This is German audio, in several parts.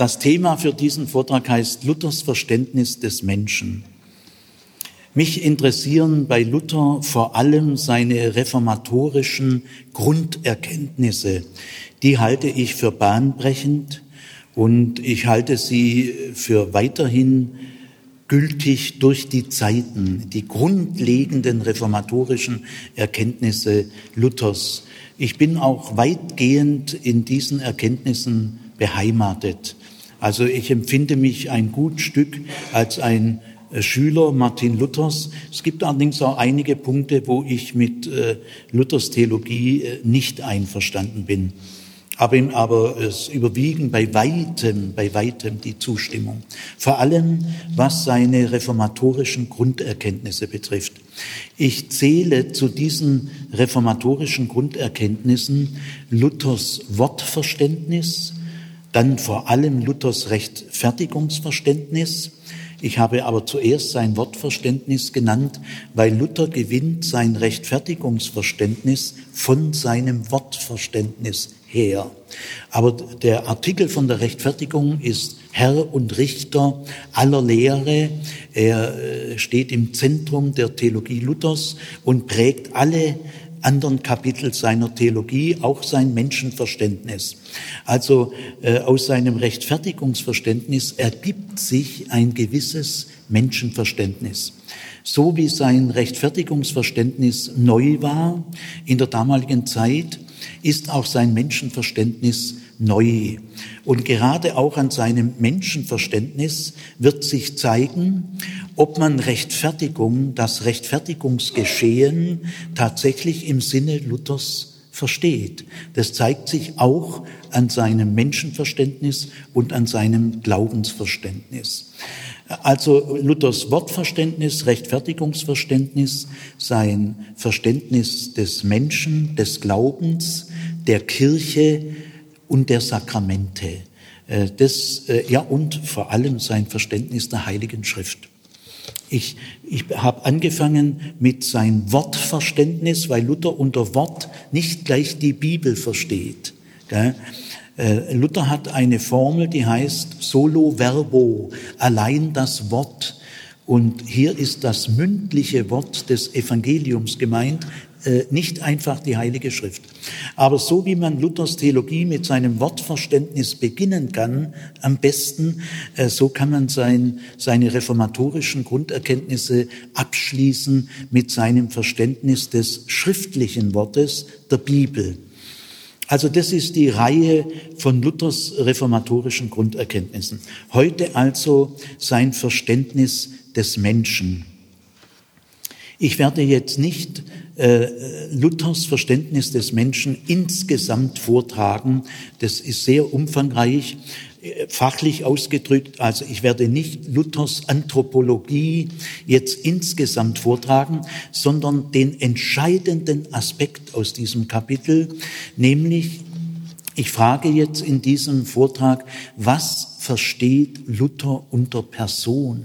Das Thema für diesen Vortrag heißt Luthers Verständnis des Menschen. Mich interessieren bei Luther vor allem seine reformatorischen Grunderkenntnisse. Die halte ich für bahnbrechend und ich halte sie für weiterhin gültig durch die Zeiten, die grundlegenden reformatorischen Erkenntnisse Luthers. Ich bin auch weitgehend in diesen Erkenntnissen beheimatet. Also ich empfinde mich ein gut Stück als ein äh, Schüler Martin Luthers. Es gibt allerdings auch einige Punkte, wo ich mit äh, Luthers Theologie äh, nicht einverstanden bin. Aber, aber es überwiegen bei weitem, bei weitem die Zustimmung. Vor allem, was seine reformatorischen Grunderkenntnisse betrifft. Ich zähle zu diesen reformatorischen Grunderkenntnissen Luthers Wortverständnis, dann vor allem Luthers Rechtfertigungsverständnis, ich habe aber zuerst sein Wortverständnis genannt, weil Luther gewinnt sein Rechtfertigungsverständnis von seinem Wortverständnis her. Aber der Artikel von der Rechtfertigung ist Herr und Richter aller Lehre. Er äh, steht im Zentrum der Theologie Luthers und prägt alle anderen Kapitel seiner Theologie auch sein Menschenverständnis. Also äh, aus seinem Rechtfertigungsverständnis ergibt sich ein gewisses Menschenverständnis. So wie sein Rechtfertigungsverständnis neu war in der damaligen Zeit, ist auch sein Menschenverständnis neu. Und gerade auch an seinem Menschenverständnis wird sich zeigen, ob man Rechtfertigung, das Rechtfertigungsgeschehen tatsächlich im Sinne Luthers versteht. Das zeigt sich auch an seinem Menschenverständnis und an seinem Glaubensverständnis. Also Luthers Wortverständnis, Rechtfertigungsverständnis, sein Verständnis des Menschen, des Glaubens, der Kirche und der Sakramente. Äh, das, äh, ja, und vor allem sein Verständnis der Heiligen Schrift. Ich, ich habe angefangen mit sein Wortverständnis, weil Luther unter Wort nicht gleich die Bibel versteht. Äh, Luther hat eine Formel, die heißt solo verbo, allein das Wort. Und hier ist das mündliche Wort des Evangeliums gemeint, nicht einfach die Heilige Schrift. Aber so wie man Luthers Theologie mit seinem Wortverständnis beginnen kann, am besten, äh, so kann man sein, seine reformatorischen Grunderkenntnisse abschließen mit seinem Verständnis des schriftlichen Wortes der Bibel. Also das ist die Reihe von Luthers reformatorischen Grunderkenntnissen. Heute also sein Verständnis des Menschen. Ich werde jetzt nicht äh, Luthers Verständnis des Menschen insgesamt vortragen. Das ist sehr umfangreich, äh, fachlich ausgedrückt. Also ich werde nicht Luthers Anthropologie jetzt insgesamt vortragen, sondern den entscheidenden Aspekt aus diesem Kapitel, nämlich ich frage jetzt in diesem Vortrag, was versteht Luther unter Person,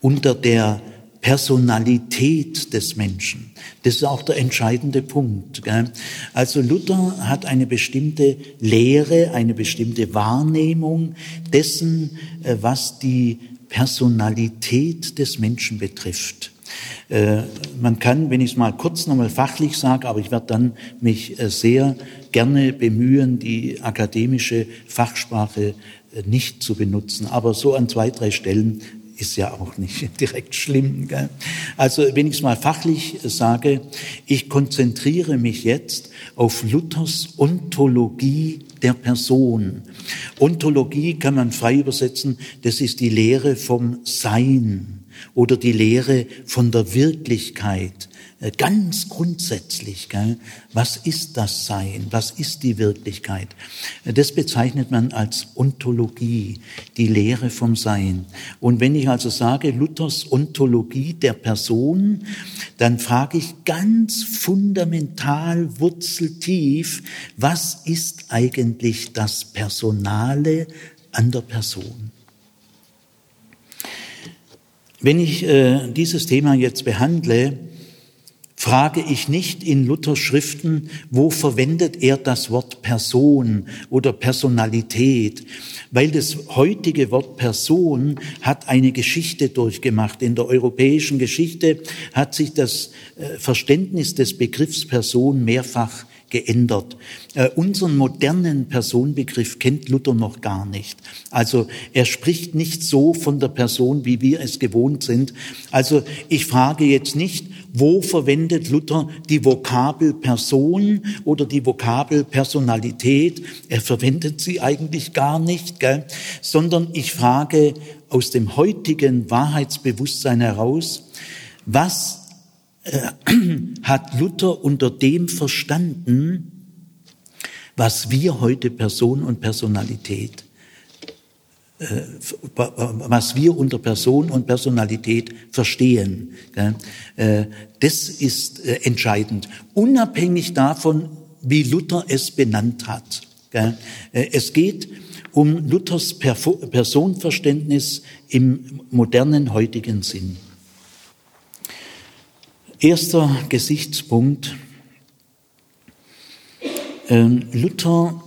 unter der Personalität des Menschen. Das ist auch der entscheidende Punkt. Gell? Also Luther hat eine bestimmte Lehre, eine bestimmte Wahrnehmung dessen, äh, was die Personalität des Menschen betrifft. Äh, man kann, wenn ich es mal kurz nochmal fachlich sage, aber ich werde dann mich äh, sehr gerne bemühen, die akademische Fachsprache nicht zu benutzen. Aber so an zwei, drei Stellen ist ja auch nicht direkt schlimm. Gell? Also wenn ich es mal fachlich sage, ich konzentriere mich jetzt auf Luthers Ontologie der Person. Ontologie kann man frei übersetzen, das ist die Lehre vom Sein oder die Lehre von der Wirklichkeit. Äh, ganz grundsätzlich, gell? was ist das Sein, was ist die Wirklichkeit? Äh, das bezeichnet man als Ontologie, die Lehre vom Sein. Und wenn ich also sage Luthers Ontologie der Person, dann frage ich ganz fundamental, wurzeltief, was ist eigentlich das Personale an der Person? Wenn ich äh, dieses Thema jetzt behandle, frage ich nicht in Luthers Schriften, wo verwendet er das Wort Person oder Personalität, weil das heutige Wort Person hat eine Geschichte durchgemacht. In der europäischen Geschichte hat sich das äh, Verständnis des Begriffs Person mehrfach geändert. Äh, unseren modernen Personenbegriff kennt Luther noch gar nicht. Also er spricht nicht so von der Person, wie wir es gewohnt sind. Also ich frage jetzt nicht, wo verwendet Luther die Vokabel Person oder die Vokabel Personalität? Er verwendet sie eigentlich gar nicht, gell? sondern ich frage aus dem heutigen Wahrheitsbewusstsein heraus, was äh, hat Luther unter dem verstanden, was wir heute Person und Personalität, äh, was wir unter Person und Personalität verstehen. Äh, das ist entscheidend, unabhängig davon, wie Luther es benannt hat. Es geht um Luthers Personenverständnis im modernen heutigen Sinn. Erster Gesichtspunkt. Ähm, Luther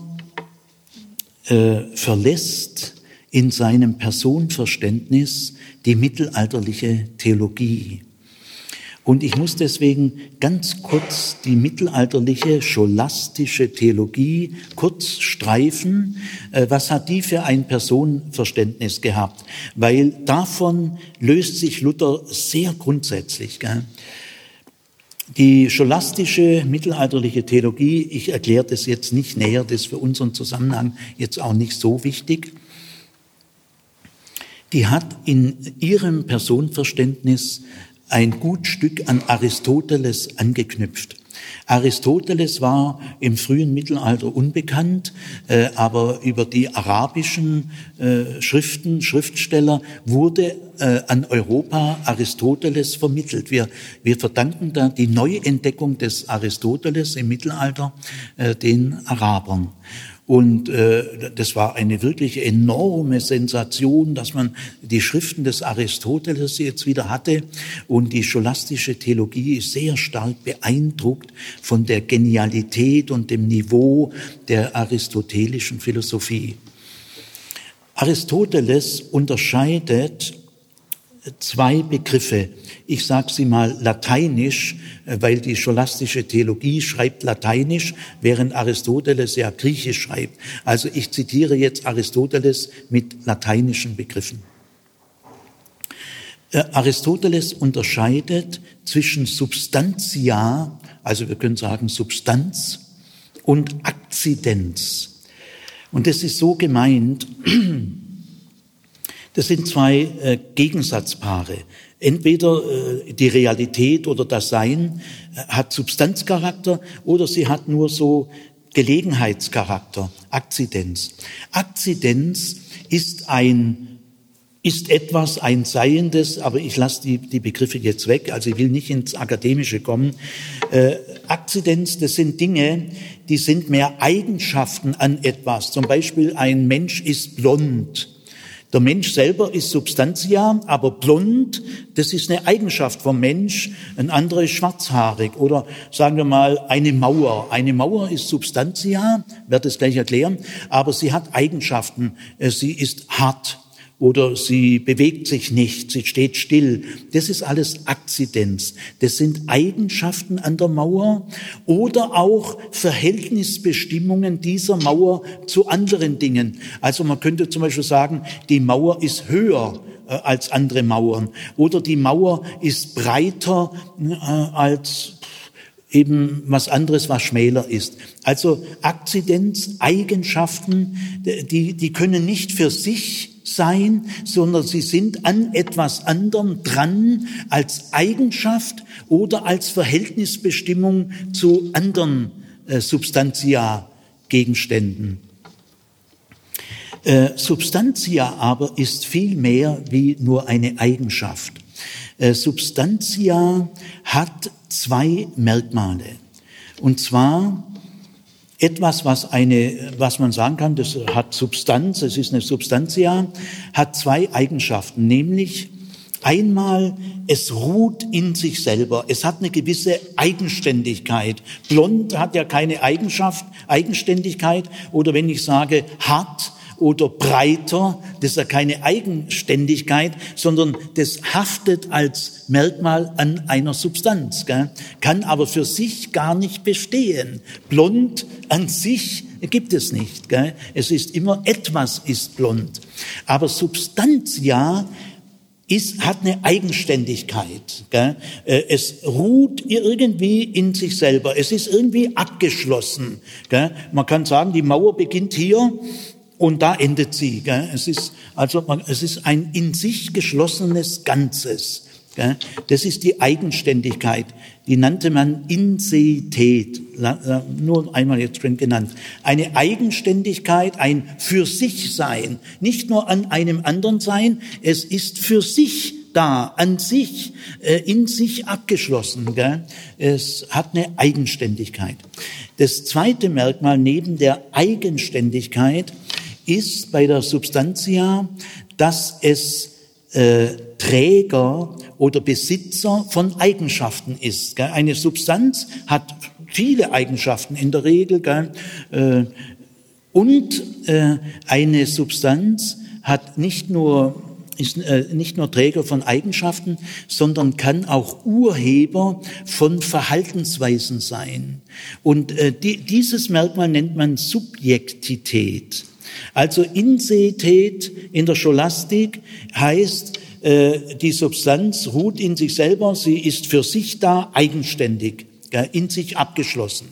äh, verlässt in seinem Personenverständnis die mittelalterliche Theologie. Und ich muss deswegen ganz kurz die mittelalterliche scholastische Theologie kurz streifen. Äh, was hat die für ein Personenverständnis gehabt? Weil davon löst sich Luther sehr grundsätzlich. Gell? Die scholastische mittelalterliche Theologie, ich erkläre das jetzt nicht näher, das ist für unseren Zusammenhang jetzt auch nicht so wichtig, die hat in ihrem Personenverständnis ein gut Stück an Aristoteles angeknüpft. Aristoteles war im frühen Mittelalter unbekannt, äh, aber über die arabischen äh, Schriften, Schriftsteller wurde äh, an Europa Aristoteles vermittelt. Wir, wir verdanken da die Neuentdeckung des Aristoteles im Mittelalter äh, den Arabern. Und äh, das war eine wirklich enorme Sensation, dass man die Schriften des Aristoteles jetzt wieder hatte. Und die scholastische Theologie ist sehr stark beeindruckt von der Genialität und dem Niveau der aristotelischen Philosophie. Aristoteles unterscheidet zwei Begriffe. Ich sage sie mal lateinisch, äh, weil die scholastische Theologie schreibt lateinisch, während Aristoteles ja griechisch schreibt. Also ich zitiere jetzt Aristoteles mit lateinischen Begriffen. Äh, Aristoteles unterscheidet zwischen Substantia, also wir können sagen Substanz, und Akzidenz. Und das ist so gemeint, das sind zwei äh, Gegensatzpaare. Entweder äh, die Realität oder das Sein äh, hat Substanzcharakter oder sie hat nur so Gelegenheitscharakter, Akzidenz. Akzidenz ist ein ist etwas ein Seiendes, aber ich lasse die, die Begriffe jetzt weg, also ich will nicht ins Akademische kommen. Äh, Akzidenz, das sind Dinge, die sind mehr Eigenschaften an etwas. Zum Beispiel ein Mensch ist blond. Der Mensch selber ist Substantia, aber blond, das ist eine Eigenschaft vom Mensch. Ein anderer ist schwarzhaarig oder sagen wir mal eine Mauer. Eine Mauer ist Substantia, werde es gleich erklären, aber sie hat Eigenschaften. Äh, sie ist hart, oder sie bewegt sich nicht, sie steht still. Das ist alles Akzidenz. Das sind Eigenschaften an der Mauer oder auch Verhältnisbestimmungen dieser Mauer zu anderen Dingen. Also man könnte zum Beispiel sagen, die Mauer ist höher äh, als andere Mauern oder die Mauer ist breiter äh, als eben was anderes, was schmäler ist. Also Akzidenz, Eigenschaften, die, die können nicht für sich sein, sondern sie sind an etwas anderem dran als Eigenschaft oder als Verhältnisbestimmung zu anderen äh, Substantia Gegenständen. Äh, Substantia aber ist viel mehr wie nur eine Eigenschaft. Äh, Substantia hat zwei Merkmale. Und zwar etwas, was eine, was man sagen kann, das hat Substanz, es ist eine Substantia, hat zwei Eigenschaften, nämlich Einmal, es ruht in sich selber. Es hat eine gewisse Eigenständigkeit. Blond hat ja keine Eigenschaft, Eigenständigkeit. Oder wenn ich sage hart, oder breiter, das ist ja keine Eigenständigkeit, sondern das haftet als Merkmal an einer Substanz, gell? kann aber für sich gar nicht bestehen. Blond an sich gibt es nicht. Gell? Es ist immer etwas ist blond. Aber Substanz ja ist, hat eine Eigenständigkeit. Gell? Äh, es ruht irgendwie in sich selber. Es ist irgendwie abgeschlossen. Gell? Man kann sagen, die Mauer beginnt hier und da endet sie. Gell? Es ist also es ist ein in sich geschlossenes Ganzes. Gell? Das ist die Eigenständigkeit. Die nannte man Inseität, nur einmal jetzt schon genannt. Eine Eigenständigkeit, ein für sich sein, nicht nur an einem anderen sein. Es ist für sich da, an sich, äh, in sich abgeschlossen. Gell? Es hat eine Eigenständigkeit. Das zweite Merkmal neben der Eigenständigkeit ist bei der Substantia, dass es äh, Träger oder Besitzer von Eigenschaften ist. Gell? Eine Substanz hat viele Eigenschaften in der Regel. Gell? Äh, und äh, eine Substanz hat nicht nur ist äh, nicht nur Träger von Eigenschaften, sondern kann auch Urheber von Verhaltensweisen sein. Und äh, die, dieses Merkmal nennt man Subjektität. Also Inseität in der Scholastik heißt, äh, die Substanz ruht in sich selber, sie ist für sich da, eigenständig, in sich abgeschlossen.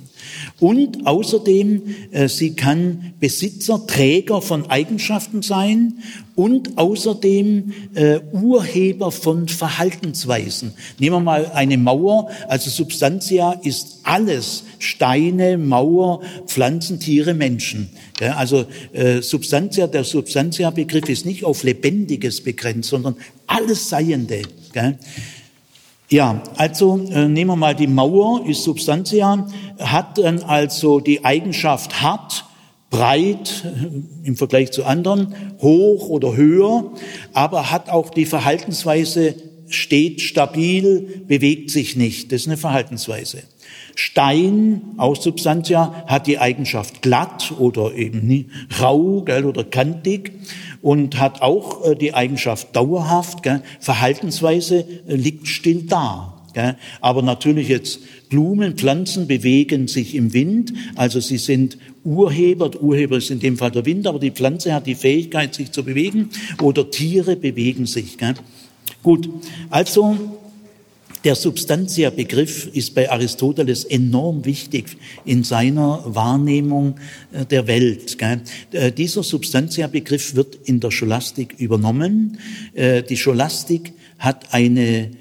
Und außerdem, äh, sie kann Besitzer, Träger von Eigenschaften sein und außerdem äh, Urheber von Verhaltensweisen. Nehmen wir mal eine Mauer, also Substantia ist alles, Steine, Mauer, Pflanzen, Tiere, Menschen. Also äh, Substantia, der Substantia-Begriff ist nicht auf Lebendiges begrenzt, sondern alles Seiende. Ja, also äh, nehmen wir mal die Mauer, ist Substantia, hat dann also die Eigenschaft hart, breit äh, im Vergleich zu anderen, hoch oder höher, aber hat auch die Verhaltensweise steht stabil, bewegt sich nicht. Das ist eine Verhaltensweise. Stein aus Substantia hat die Eigenschaft glatt oder eben rau gell, oder kantig und hat auch äh, die Eigenschaft dauerhaft. Gell, Verhaltensweise äh, liegt still da. Gell. Aber natürlich jetzt Blumen, Pflanzen bewegen sich im Wind, also sie sind Urheber, Urheber ist in dem Fall der Wind, aber die Pflanze hat die Fähigkeit, sich zu bewegen oder Tiere bewegen sich. Gell. Gut, also der Substantia-Begriff ist bei Aristoteles enorm wichtig in seiner Wahrnehmung äh, der Welt. Äh, dieser Substantia-Begriff wird in der Scholastik übernommen. Äh, die Scholastik hat eine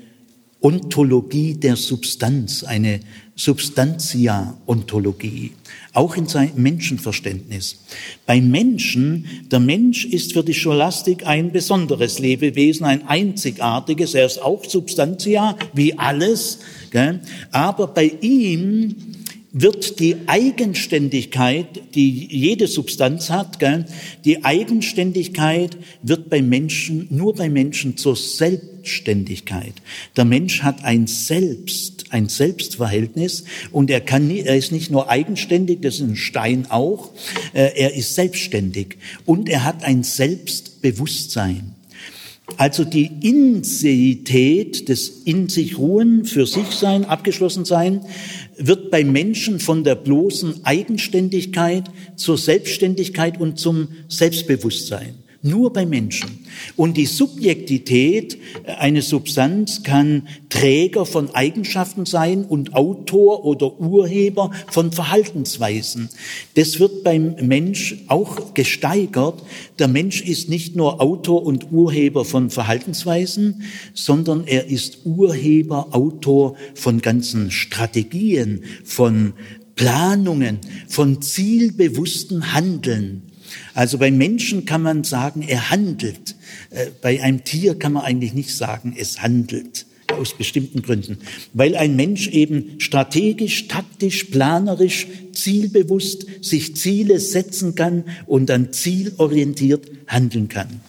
Ontologie der Substanz, eine Substantia-Ontologie, auch in seinem Menschenverständnis. Beim Menschen, der Mensch ist für die Scholastik ein besonderes Lebewesen, ein einzigartiges, er ist auch Substantia, wie alles, gell? aber bei ihm wird die Eigenständigkeit, die jede Substanz hat, gell, die Eigenständigkeit wird beim Menschen, nur beim Menschen zur Selbstständigkeit. Der Mensch hat ein Selbst, ein Selbstverhältnis und er kann nie, er ist nicht nur eigenständig, das ist ein Stein auch, äh, er ist selbstständig und er hat ein Selbstbewusstsein. Also die Inseität des in sich ruhen, für sich sein, abgeschlossen sein, wird beim Menschen von der bloßen Eigenständigkeit zur Selbstständigkeit und zum Selbstbewusstsein. Nur bei Menschen. Und die Subjektität, äh, eine Substanz kann Träger von Eigenschaften sein und Autor oder Urheber von Verhaltensweisen. Das wird beim Mensch auch gesteigert. Der Mensch ist nicht nur Autor und Urheber von Verhaltensweisen, sondern er ist Urheber, Autor von ganzen Strategien, von Planungen, von zielbewussten Handeln. Also bei Menschen kann man sagen, er handelt. Äh, bei einem Tier kann man eigentlich nicht sagen, es handelt aus bestimmten Gründen, weil ein Mensch eben strategisch, taktisch, planerisch, zielbewusst sich Ziele setzen kann und dann zielorientiert handeln kann.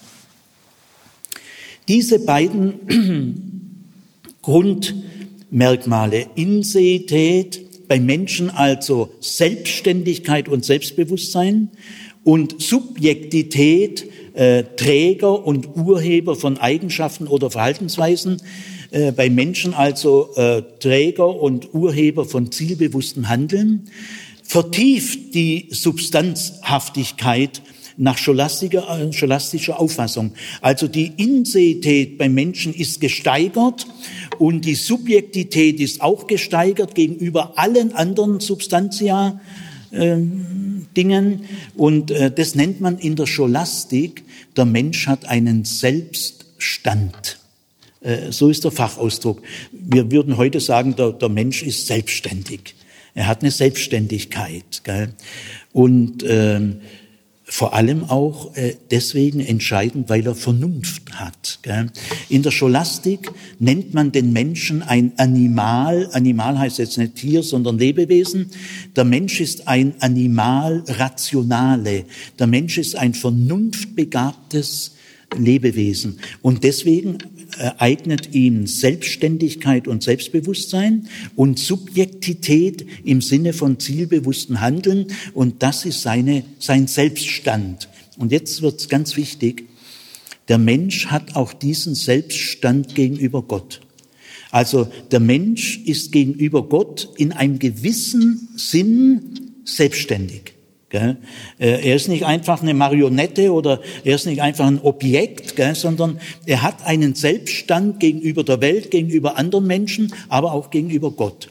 Diese beiden Grundmerkmale, Inseität, bei Menschen also Selbstständigkeit und Selbstbewusstsein und Subjektität, äh, Träger und Urheber von Eigenschaften oder Verhaltensweisen, äh, bei Menschen also äh, Träger und Urheber von zielbewusstem Handeln, vertieft die Substanzhaftigkeit nach scholastischer, äh, scholastischer Auffassung. Also die Inseität beim Menschen ist gesteigert und die Subjektität ist auch gesteigert gegenüber allen anderen Substantia. Äh, Dingen und äh, das nennt man in der Scholastik, der Mensch hat einen Selbststand. Äh, so ist der Fachausdruck. Wir würden heute sagen, der, der Mensch ist selbstständig. Er hat eine Selbstständigkeit. Gell? Und ähm, vor allem auch äh, deswegen entscheidend, weil er Vernunft hat. Gell? In der Scholastik nennt man den Menschen ein Animal. Animal heißt jetzt nicht Tier, sondern Lebewesen. Der Mensch ist ein Animal rationale. Der Mensch ist ein vernunftbegabtes Lebewesen. Und deswegen eignet ihm Selbstständigkeit und Selbstbewusstsein und Subjektität im Sinne von zielbewusstem Handeln. Und das ist seine, sein Selbststand. Und jetzt wird es ganz wichtig. Der Mensch hat auch diesen Selbststand gegenüber Gott. Also der Mensch ist gegenüber Gott in einem gewissen Sinn selbstständig. Äh, er ist nicht einfach eine Marionette oder er ist nicht einfach ein Objekt, sondern er hat einen Selbststand gegenüber der Welt, gegenüber anderen Menschen, aber auch gegenüber Gott.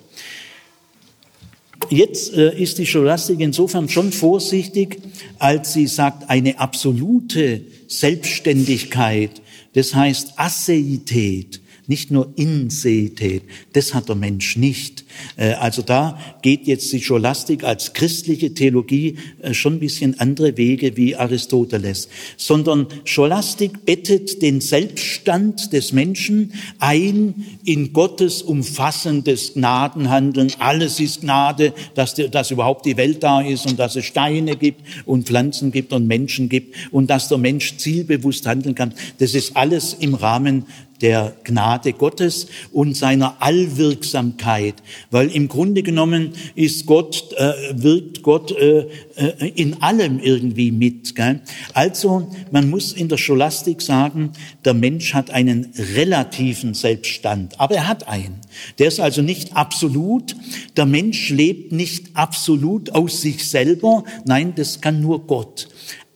Jetzt äh, ist die Scholastik insofern schon vorsichtig, als sie sagt, eine absolute Selbstständigkeit, das heißt Asseität, nicht nur Inseität. Das hat der Mensch nicht. Äh, also da geht jetzt die Scholastik als christliche Theologie äh, schon ein bisschen andere Wege wie Aristoteles, sondern Scholastik bettet den Selbststand des Menschen ein in Gottes umfassendes Gnadenhandeln. Alles ist Gnade, dass, dass überhaupt die Welt da ist und dass es Steine gibt und Pflanzen gibt und Menschen gibt und dass der Mensch zielbewusst handeln kann. Das ist alles im Rahmen der Gnade Gottes und seiner Allwirksamkeit, weil im Grunde genommen ist Gott, äh, wirkt Gott äh, äh, in allem irgendwie mit. Gell? Also man muss in der Scholastik sagen, der Mensch hat einen relativen Selbststand, aber er hat einen. Der ist also nicht absolut. Der Mensch lebt nicht absolut aus sich selber. Nein, das kann nur Gott.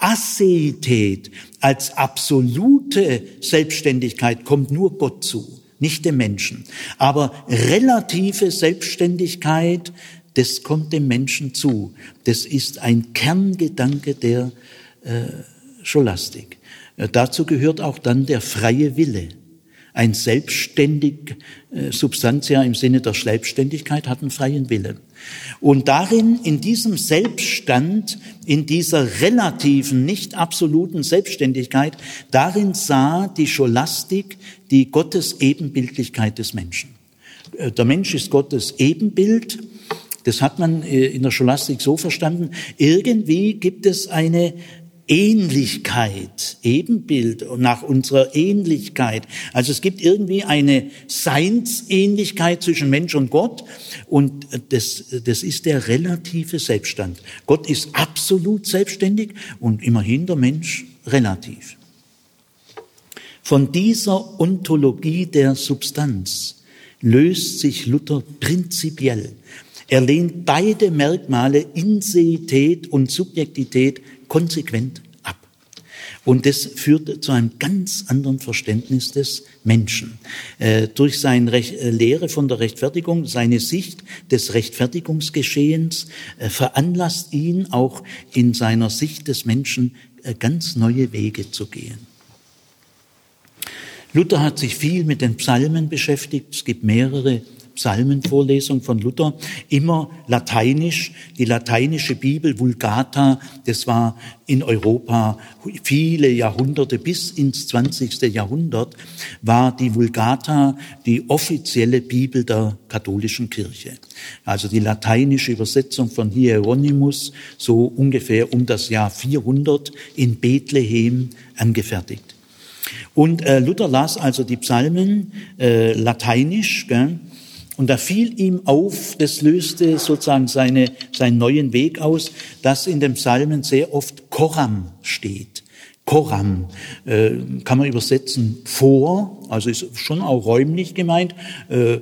Asseität als absolute Selbstständigkeit kommt nur Gott zu, nicht dem Menschen. Aber relative Selbstständigkeit, das kommt dem Menschen zu. Das ist ein Kerngedanke der äh, Scholastik. Dazu gehört auch dann der freie Wille. Ein selbstständig, äh, Substantia im Sinne der Selbstständigkeit hat einen freien Wille. Und darin, in diesem Selbststand, in dieser relativen, nicht absoluten Selbstständigkeit, darin sah die Scholastik die Gottes Ebenbildlichkeit des Menschen. Äh, der Mensch ist Gottes Ebenbild. Das hat man äh, in der Scholastik so verstanden. Irgendwie gibt es eine, Ähnlichkeit, Ebenbild nach unserer Ähnlichkeit. Also es gibt irgendwie eine Seinsähnlichkeit zwischen Mensch und Gott und das, das ist der relative Selbststand. Gott ist absolut selbstständig und immerhin der Mensch relativ. Von dieser Ontologie der Substanz löst sich Luther prinzipiell. Er lehnt beide Merkmale Inseität und Subjektität konsequent ab. Und das führt zu einem ganz anderen Verständnis des Menschen. Äh, durch seine Rech äh, Lehre von der Rechtfertigung, seine Sicht des Rechtfertigungsgeschehens äh, veranlasst ihn auch in seiner Sicht des Menschen äh, ganz neue Wege zu gehen. Luther hat sich viel mit den Psalmen beschäftigt. Es gibt mehrere Psalmenvorlesung von Luther, immer lateinisch. Die lateinische Bibel Vulgata, das war in Europa viele Jahrhunderte bis ins 20. Jahrhundert, war die Vulgata die offizielle Bibel der katholischen Kirche. Also die lateinische Übersetzung von Hieronymus, so ungefähr um das Jahr 400 in Bethlehem angefertigt. Und äh, Luther las also die Psalmen äh, lateinisch, gell? Und da fiel ihm auf, das löste sozusagen seine, seinen neuen Weg aus, dass in den Psalmen sehr oft Koram steht. Koram äh, kann man übersetzen vor, also ist schon auch räumlich gemeint. Äh,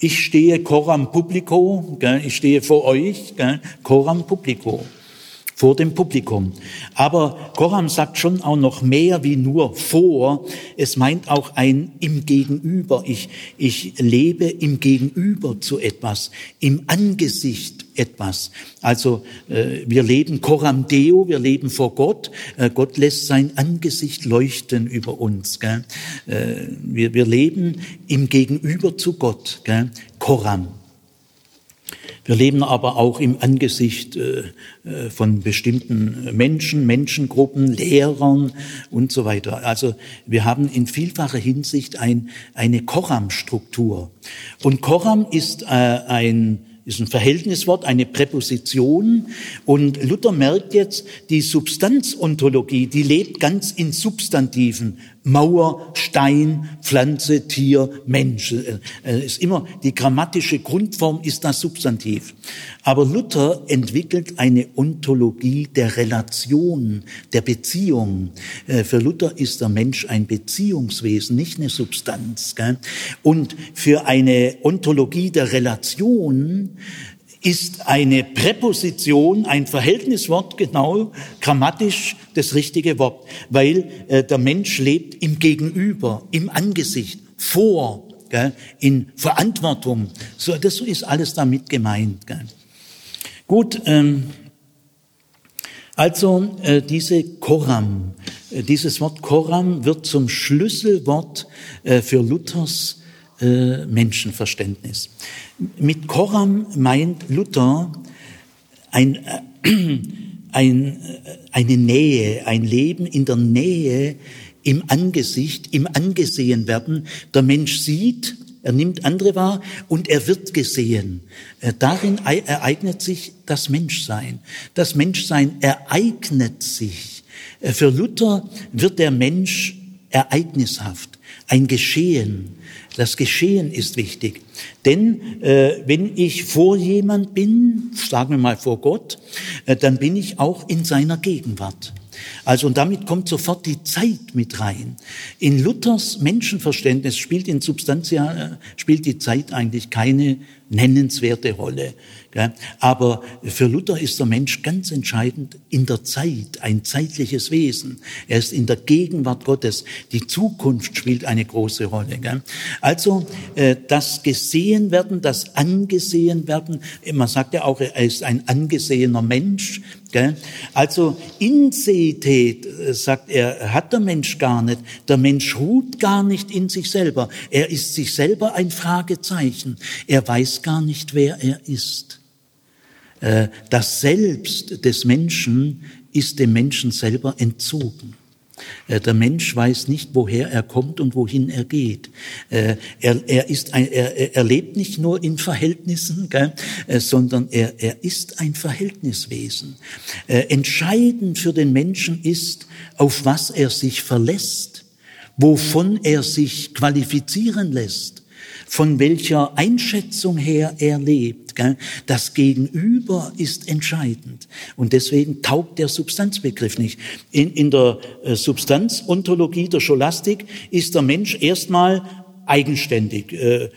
ich stehe Coram Publico, gell, ich stehe vor euch, gell, Coram Publico vor dem Publikum. Aber Koram sagt schon auch noch mehr wie nur vor. Es meint auch ein im Gegenüber. Ich, ich lebe im Gegenüber zu etwas, im Angesicht etwas. Also äh, wir leben Coram Deo, wir leben vor Gott. Äh, Gott lässt sein Angesicht leuchten über uns. Gell? Äh, wir, wir leben im Gegenüber zu Gott. Gell? Koram. Wir leben aber auch im Angesicht äh, äh, von bestimmten Menschen, Menschengruppen, Lehrern und so weiter. Also wir haben in vielfacher Hinsicht ein, eine Koram-Struktur. Und Koram ist äh, ein ist ein Verhältniswort, eine Präposition. Und Luther merkt jetzt, die Substanzontologie, die lebt ganz in Substantiven. Mauer, Stein, Pflanze, Tier, Mensch. Äh, äh, ist immer, die grammatische Grundform ist das Substantiv. Aber Luther entwickelt eine Ontologie der Relation, der Beziehung. Äh, für Luther ist der Mensch ein Beziehungswesen, nicht eine Substanz. Und für eine Ontologie der Relation ist eine Präposition, ein Verhältniswort genau grammatisch das richtige Wort, weil äh, der Mensch lebt im Gegenüber, im Angesicht, vor, gell, in Verantwortung. So, das ist alles damit gemeint. Gell. Gut, ähm, also äh, diese Koram, äh, dieses Wort Koram wird zum Schlüsselwort äh, für Luthers äh, Menschenverständnis. Mit Koram meint Luther ein, äh, ein, äh, eine Nähe, ein Leben in der Nähe, im Angesicht, im Angesehenwerden. Der Mensch sieht, er nimmt andere wahr und er wird gesehen. Darin ereignet sich das Menschsein. Das Menschsein ereignet sich. Für Luther wird der Mensch ereignishaft, ein Geschehen. Das Geschehen ist wichtig. Denn äh, wenn ich vor jemand bin, sagen wir mal vor Gott, äh, dann bin ich auch in seiner Gegenwart. Also und damit kommt sofort die Zeit mit rein. In Luthers Menschenverständnis spielt in Substantia äh, spielt die Zeit eigentlich keine nennenswerte Rolle. Aber für Luther ist der Mensch ganz entscheidend in der Zeit, ein zeitliches Wesen. Er ist in der Gegenwart Gottes. Die Zukunft spielt eine große Rolle. Also äh, das gesehen werden, das angesehen werden. Man sagt ja auch, er ist ein angesehener Mensch. Also Inseität, äh, sagt er, hat der Mensch gar nicht. Der Mensch ruht gar nicht in sich selber. Er ist sich selber ein Fragezeichen. Er weiß gar nicht, wer er ist. Äh, das Selbst des Menschen ist dem Menschen selber entzogen. Äh, der Mensch weiß nicht, woher er kommt und wohin er geht. Äh, er, er, ist ein, er, er lebt nicht nur in Verhältnissen, gell, sondern er, er ist ein Verhältniswesen. Entscheidend für den Menschen ist, auf was er sich verlässt, wovon er sich qualifizieren lässt von welcher Einschätzung her er lebt. Das Gegenüber ist entscheidend. Und deswegen taugt der Substanzbegriff nicht. In, in der äh, Substanzontologie der Scholastik ist der Mensch erstmal eigenständig. Äh, äh,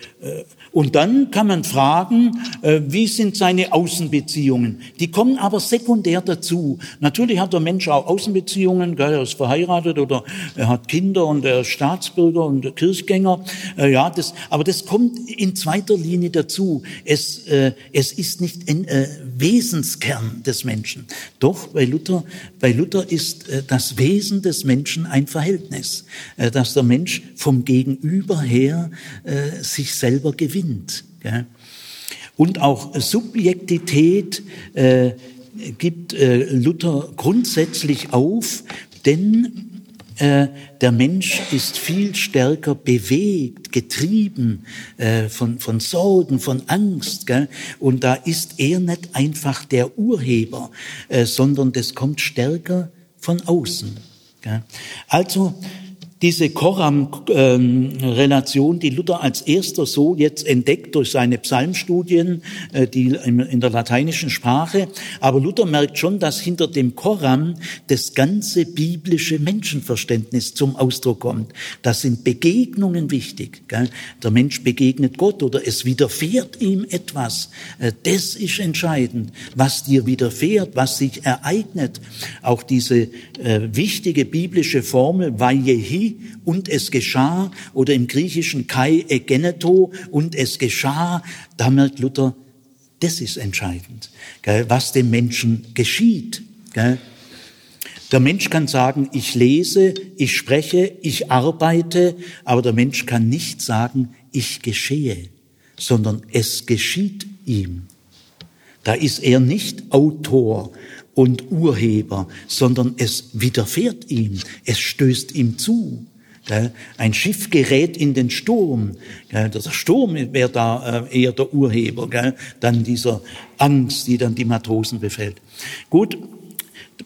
und dann kann man fragen, äh, wie sind seine Außenbeziehungen? Die kommen aber sekundär dazu. Natürlich hat der Mensch auch Außenbeziehungen, er ist verheiratet oder er hat Kinder und er ist Staatsbürger und Kirchgänger. Ja, das, aber das kommt in zweiter Linie dazu. Es, es ist nicht ein Wesenskern des Menschen. Doch bei Luther, bei Luther ist das Wesen des Menschen ein Verhältnis, dass der Mensch vom Gegenüber her sich selber gewinnt gewinnt. Ja. Und auch Subjektität äh, gibt äh, Luther grundsätzlich auf, denn äh, der Mensch ist viel stärker bewegt, getrieben äh, von, von Sorgen, von Angst. Gell? Und da ist er nicht einfach der Urheber, äh, sondern das kommt stärker von außen. Gell? Also diese Koram-Relation, die Luther als erster so jetzt entdeckt durch seine Psalmstudien, äh, die in der lateinischen Sprache. Aber Luther merkt schon, dass hinter dem Koram das ganze biblische Menschenverständnis zum Ausdruck kommt. Das sind Begegnungen wichtig. Der Mensch begegnet Gott oder es widerfährt ihm etwas. Äh, das ist entscheidend, was dir widerfährt, was sich ereignet. Auch diese äh, wichtige biblische Formel, Und es geschah oder im Griechischen kai egeneto und es geschah, da merkt Luther, das ist entscheidend, was dem Menschen geschieht. Der Mensch kann sagen, ich lese, ich spreche, ich arbeite, aber der Mensch kann nicht sagen, ich geschehe, sondern es geschieht ihm. Da ist er nicht Autor und Urheber, sondern es widerfährt ihm, es stößt ihm zu. Ein Schiff gerät in den Sturm. Der Sturm wäre da äh, eher der Urheber, dann dieser Angst, die dann die Matrosen befällt. Gut,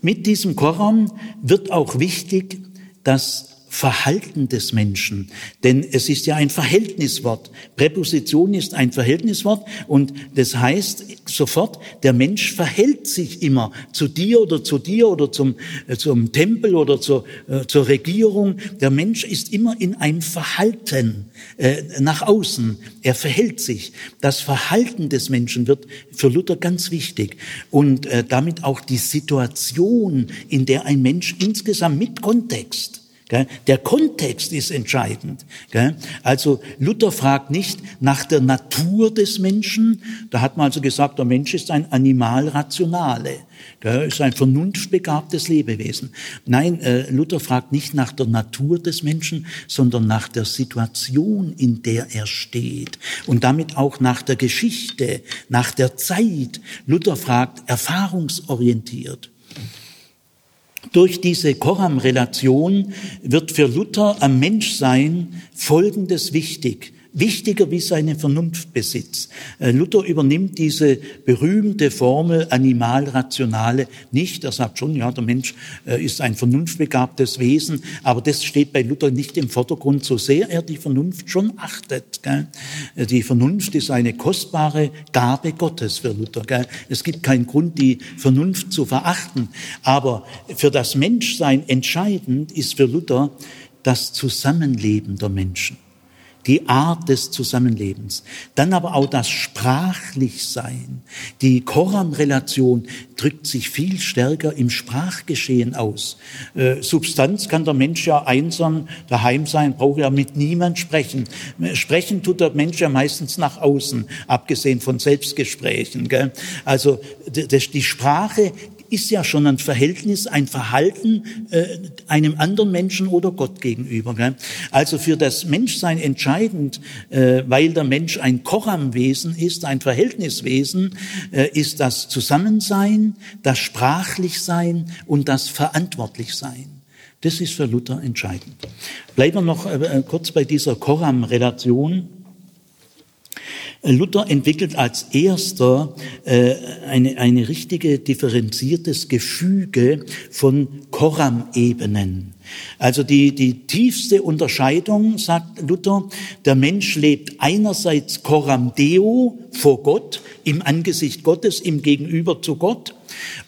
mit diesem Koran wird auch wichtig, dass Verhalten des Menschen. Denn es ist ja ein Verhältniswort. Präposition ist ein Verhältniswort und das heißt sofort, der Mensch verhält sich immer zu dir oder zu dir oder zum, äh, zum Tempel oder zur, äh, zur Regierung. Der Mensch ist immer in einem Verhalten äh, nach außen. Er verhält sich. Das Verhalten des Menschen wird für Luther ganz wichtig und äh, damit auch die Situation, in der ein Mensch insgesamt mit Kontext der Kontext ist entscheidend. Also Luther fragt nicht nach der Natur des Menschen. Da hat man also gesagt, der Mensch ist ein Animal rationale, ist ein vernunftbegabtes Lebewesen. Nein, äh, Luther fragt nicht nach der Natur des Menschen, sondern nach der Situation, in der er steht und damit auch nach der Geschichte, nach der Zeit. Luther fragt erfahrungsorientiert. Durch diese Koram-Relation wird für Luther am Menschsein Folgendes wichtig wichtiger wie seine Vernunftbesitz. Äh, Luther übernimmt diese berühmte Formel animal-rationale nicht. Er sagt schon, ja, der Mensch äh, ist ein vernunftbegabtes Wesen, aber das steht bei Luther nicht im Vordergrund, so sehr er die Vernunft schon achtet. Gell? Äh, die Vernunft ist eine kostbare Gabe Gottes für Luther. Gell? Es gibt keinen Grund, die Vernunft zu verachten. Aber für das Menschsein entscheidend ist für Luther das Zusammenleben der Menschen die Art des Zusammenlebens. Dann aber auch das Sprachlichsein. Die Koram-Relation drückt sich viel stärker im Sprachgeschehen aus. Äh, Substanz kann der Mensch ja einsam daheim sein, braucht ja mit niemand sprechen. Sprechen tut der Mensch ja meistens nach außen, abgesehen von Selbstgesprächen. Gell? Also die Sprache ist ja schon ein Verhältnis, ein Verhalten äh, einem anderen Menschen oder Gott gegenüber. Gell? Also für das Menschsein entscheidend, äh, weil der Mensch ein Koramwesen ist, ein Verhältniswesen, äh, ist das Zusammensein, das Sprachlichsein und das Verantwortlichsein. Das ist für Luther entscheidend. Bleiben wir noch äh, kurz bei dieser Koram-Relation. Luther entwickelt als erster äh, eine, eine richtige differenziertes Gefüge von Koram-Ebenen. Also die, die tiefste Unterscheidung, sagt Luther, der Mensch lebt einerseits Coram Deo vor Gott, im Angesicht Gottes, im Gegenüber zu Gtt,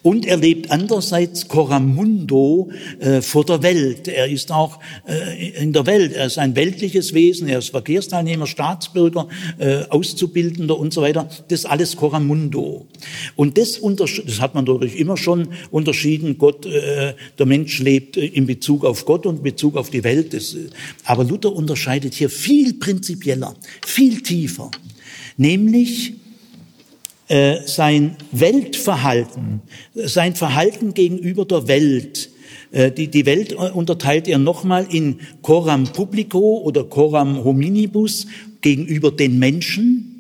und er lebt andererseits Coramundo äh, vor der Welt. Er ist auch äh, in der Welt. Er ist ein weltliches Wesen. Er ist Verkehrsteilnehmer, Staatsbürger, äh, Auszubildender und so weiter. Das alles Coramundo. Und das, das hat man dadurch immer schon unterschieden. Gott, äh, der Mensch lebt äh, in Bezug auf Gott und in Bezug auf die Welt. Das, äh, aber Luther unterscheidet hier viel prinzipieller, viel tiefer. Nämlich, sein Weltverhalten, sein Verhalten gegenüber der Welt. Äh, die, die Welt unterteilt er nochmal in coram publico oder coram hominibus gegenüber den Menschen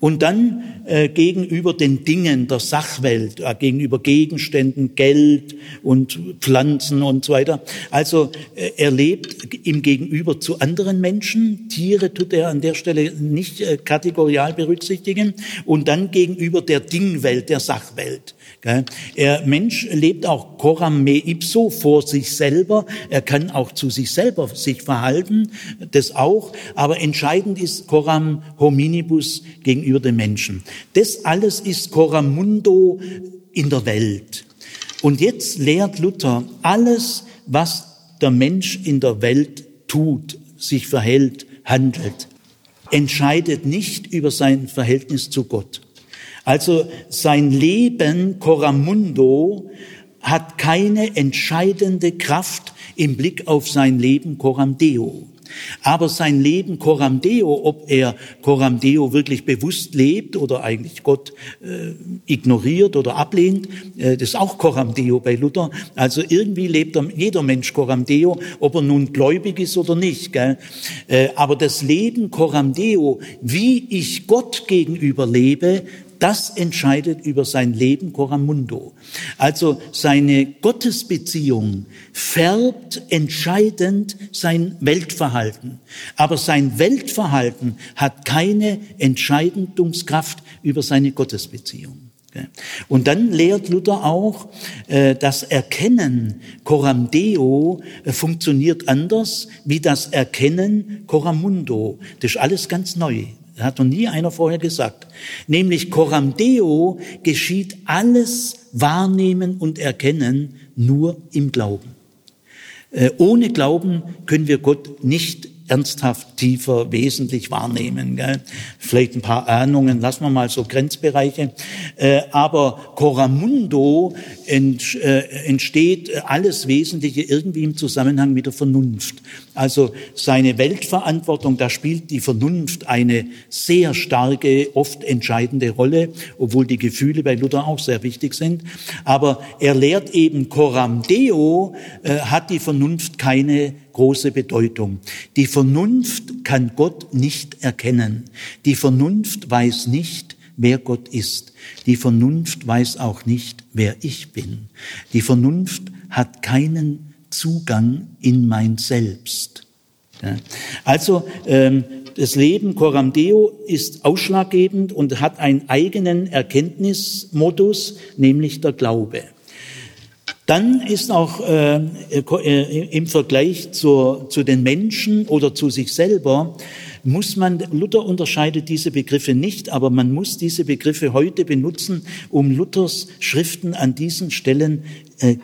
und dann äh, gegenüber den Dingen der Sachwelt, äh, gegenüber Gegenständen, Geld und Pflanzen und so weiter. Also äh, er lebt im Gegenüber zu anderen Menschen. Tiere tut er an der Stelle nicht äh, kategorial berücksichtigen. Und dann gegenüber der Dingwelt, der Sachwelt. Er Mensch lebt auch coram me ipso vor sich selber. Er kann auch zu sich selber sich verhalten, das auch. Aber entscheidend ist coram hominibus gegenüber den Menschen. Das alles ist coram mundo in der Welt. Und jetzt lehrt Luther alles, was der Mensch in der Welt tut, sich verhält, handelt, entscheidet nicht über sein Verhältnis zu Gott. Also sein Leben, Coramundo, hat keine entscheidende Kraft im Blick auf sein Leben Coram Deo. Aber sein Leben Coram Deo, ob er Coram Deo wirklich bewusst lebt oder eigentlich Gott äh, ignoriert oder ablehnt, äh, das ist auch Coram Deo bei Luther. Also irgendwie lebt jeder Mensch Coram Deo, ob er nun gläubig ist oder nicht. Gell? Äh, aber das Leben Coram Deo, wie ich Gott gegenüber lebe, das entscheidet über sein Leben Coramundo. Also seine Gottesbeziehung färbt entscheidend sein Weltverhalten. Aber sein Weltverhalten hat keine Entscheidungskraft über seine Gottesbeziehung. Und dann lehrt Luther auch, äh, das Erkennen Coram Deo äh, funktioniert anders wie das Erkennen Coramundo. Das ist alles ganz neu. Hat noch nie einer vorher gesagt. Nämlich Coram Deo geschieht alles Wahrnehmen und Erkennen nur im Glauben. Äh, ohne Glauben können wir Gott nicht ernsthaft, tiefer, wesentlich wahrnehmen. Gell? Vielleicht ein paar Ahnungen, lassen wir mal so Grenzbereiche. Äh, aber Coramundo äh, entsteht alles Wesentliche irgendwie im Zusammenhang mit der Vernunft. Also seine Weltverantwortung, da spielt die Vernunft eine sehr starke, oft entscheidende Rolle, obwohl die Gefühle bei Luther auch sehr wichtig sind. Aber er lehrt eben Coram Deo, äh, hat die Vernunft keine große Bedeutung. Die Vernunft kann Gott nicht erkennen. Die Vernunft weiß nicht, wer Gott ist. Die Vernunft weiß auch nicht, wer ich bin. Die Vernunft hat keinen Zugang in mein Selbst. Also ähm, das Leben Coram Deo ist ausschlaggebend und hat einen eigenen Erkenntnismodus, nämlich der Glaube. Dann ist auch äh, äh, im Vergleich zur, zu den Menschen oder zu sich selber, muss man, Luther unterscheidet diese Begriffe nicht, aber man muss diese Begriffe heute benutzen, um Luthers Schriften an diesen Stellen äh,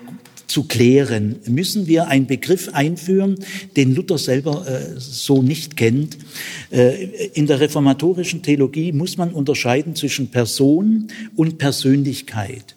zu klären. Müssen wir einen Begriff einführen, den Luther selber äh, so nicht kennt. Äh, in der reformatorischen Theologie muss man unterscheiden zwischen Person und Persönlichkeit.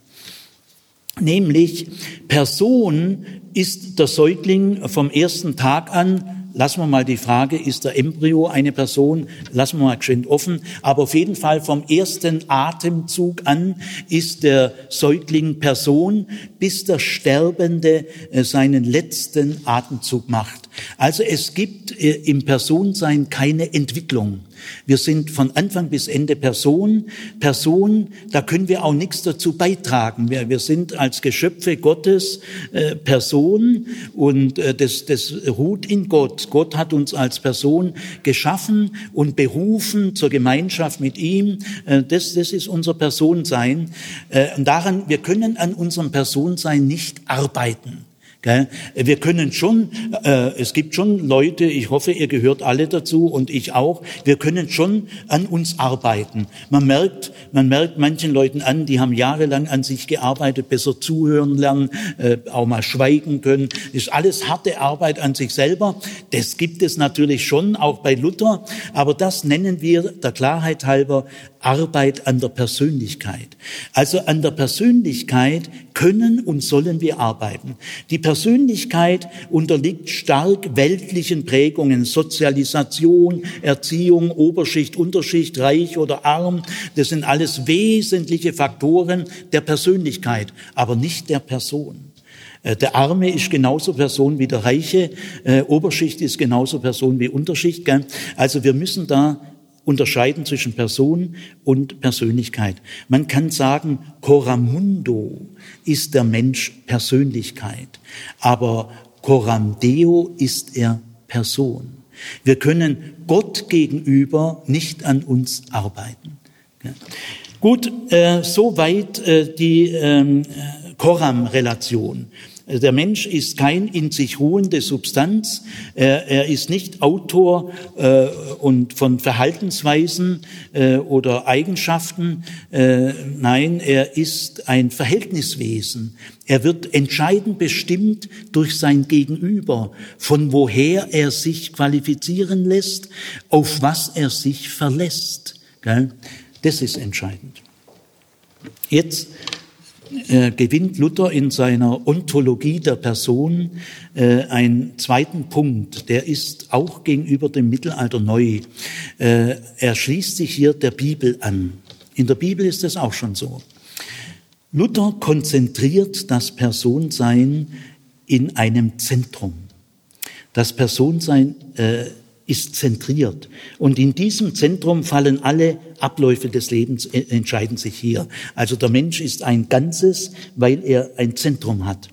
Nämlich Person ist der Säugling vom ersten Tag an lassen wir mal die Frage, ist der Embryo eine Person, lassen wir mal geschwind offen, aber auf jeden Fall vom ersten Atemzug an ist der Säugling Person, bis der Sterbende äh, seinen letzten Atemzug macht. Also es gibt äh, im Personsein keine Entwicklung. Wir sind von Anfang bis Ende Person. Person, da können wir auch nichts dazu beitragen. Wir, wir sind als Geschöpfe Gottes äh, Person und äh, das, das ruht in Gott. Gott hat uns als Person geschaffen und berufen zur Gemeinschaft mit ihm. Äh, das, das ist unser Personsein. Äh, und daran, wir können an unserem Personsein nicht arbeiten. Wir können schon, äh, es gibt schon Leute, ich hoffe, ihr gehört alle dazu und ich auch, wir können schon an uns arbeiten. Man merkt, man merkt manchen Leuten an, die haben jahrelang an sich gearbeitet, besser zuhören lernen, äh, auch mal schweigen können. Ist alles harte Arbeit an sich selber. Das gibt es natürlich schon, auch bei Luther, aber das nennen wir der Klarheit halber Arbeit an der Persönlichkeit. Also an der Persönlichkeit können und sollen wir arbeiten. Die Persönlichkeit unterliegt stark weltlichen Prägungen, Sozialisation, Erziehung, Oberschicht, Unterschicht, reich oder arm. Das sind alles wesentliche Faktoren der Persönlichkeit, aber nicht der Person. Äh, der Arme ist genauso Person wie der Reiche, äh, Oberschicht ist genauso Person wie Unterschicht. Also wir müssen da unterscheiden zwischen Person und Persönlichkeit. Man kann sagen, Coramundo ist der Mensch Persönlichkeit, aber Coram Deo ist er Person. Wir können Gott gegenüber nicht an uns arbeiten. Gut, äh, soweit äh, die ähm, Koram-Relation. Der Mensch ist kein in sich ruhende Substanz. Er, er ist nicht Autor äh, und von Verhaltensweisen äh, oder Eigenschaften. Äh, nein, er ist ein Verhältniswesen. Er wird entscheidend bestimmt durch sein Gegenüber, von woher er sich qualifizieren lässt, auf was er sich verlässt. Das ist entscheidend. Jetzt äh, gewinnt Luther in seiner Ontologie der Person äh, einen zweiten Punkt, der ist auch gegenüber dem Mittelalter neu. Äh, er schließt sich hier der Bibel an. In der Bibel ist es auch schon so. Luther konzentriert das Personsein in einem Zentrum. Das Personsein äh, ist zentriert. Und in diesem Zentrum fallen alle Abläufe des Lebens, äh, entscheiden sich hier. Also der Mensch ist ein Ganzes, weil er ein Zentrum hat.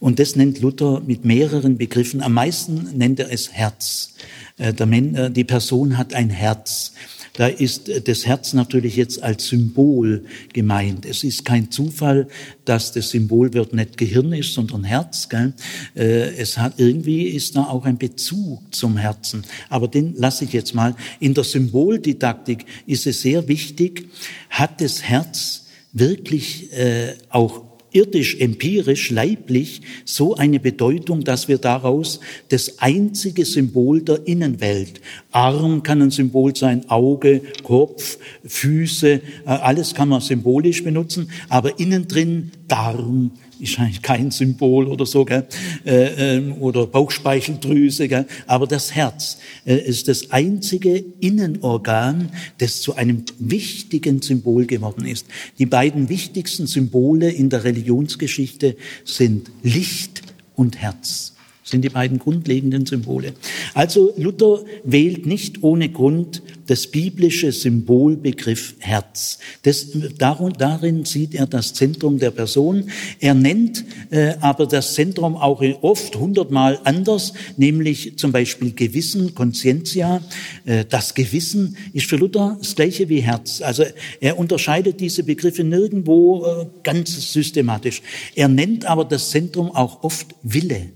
Und das nennt Luther mit mehreren Begriffen. Am meisten nennt er es Herz. Äh, äh, die Person hat ein Herz. Da ist das Herz natürlich jetzt als Symbol gemeint. Es ist kein Zufall, dass das Symbolwort nicht Gehirn ist, sondern Herz. Gell? Äh, es hat irgendwie ist da auch ein Bezug zum Herzen. Aber den lasse ich jetzt mal. In der Symboldidaktik ist es sehr wichtig, hat das Herz wirklich äh, auch irdisch, empirisch, leiblich so eine Bedeutung, dass wir daraus das einzige Symbol der Innenwelt, Arm kann ein Symbol sein, Auge, Kopf, Füße, äh, alles kann man symbolisch benutzen, aber innen drin Darm, ist eigentlich kein Symbol oder so, gell? Äh, ähm, oder Bauchspeicheldrüse, gell? aber das Herz äh, ist das einzige Innenorgan, das zu einem wichtigen Symbol geworden ist. Die beiden wichtigsten Symbole in der Religionsgeschichte sind Licht und Herz sind die beiden grundlegenden Symbole. Also Luther wählt nicht ohne Grund das biblische Symbolbegriff Herz. Das, darin sieht er das Zentrum der Person. Er nennt äh, aber das Zentrum auch oft hundertmal anders, nämlich zum Beispiel Gewissen, Conscientia. Äh, das Gewissen ist für Luther das gleiche wie Herz. Also er unterscheidet diese Begriffe nirgendwo äh, ganz systematisch. Er nennt aber das Zentrum auch oft Wille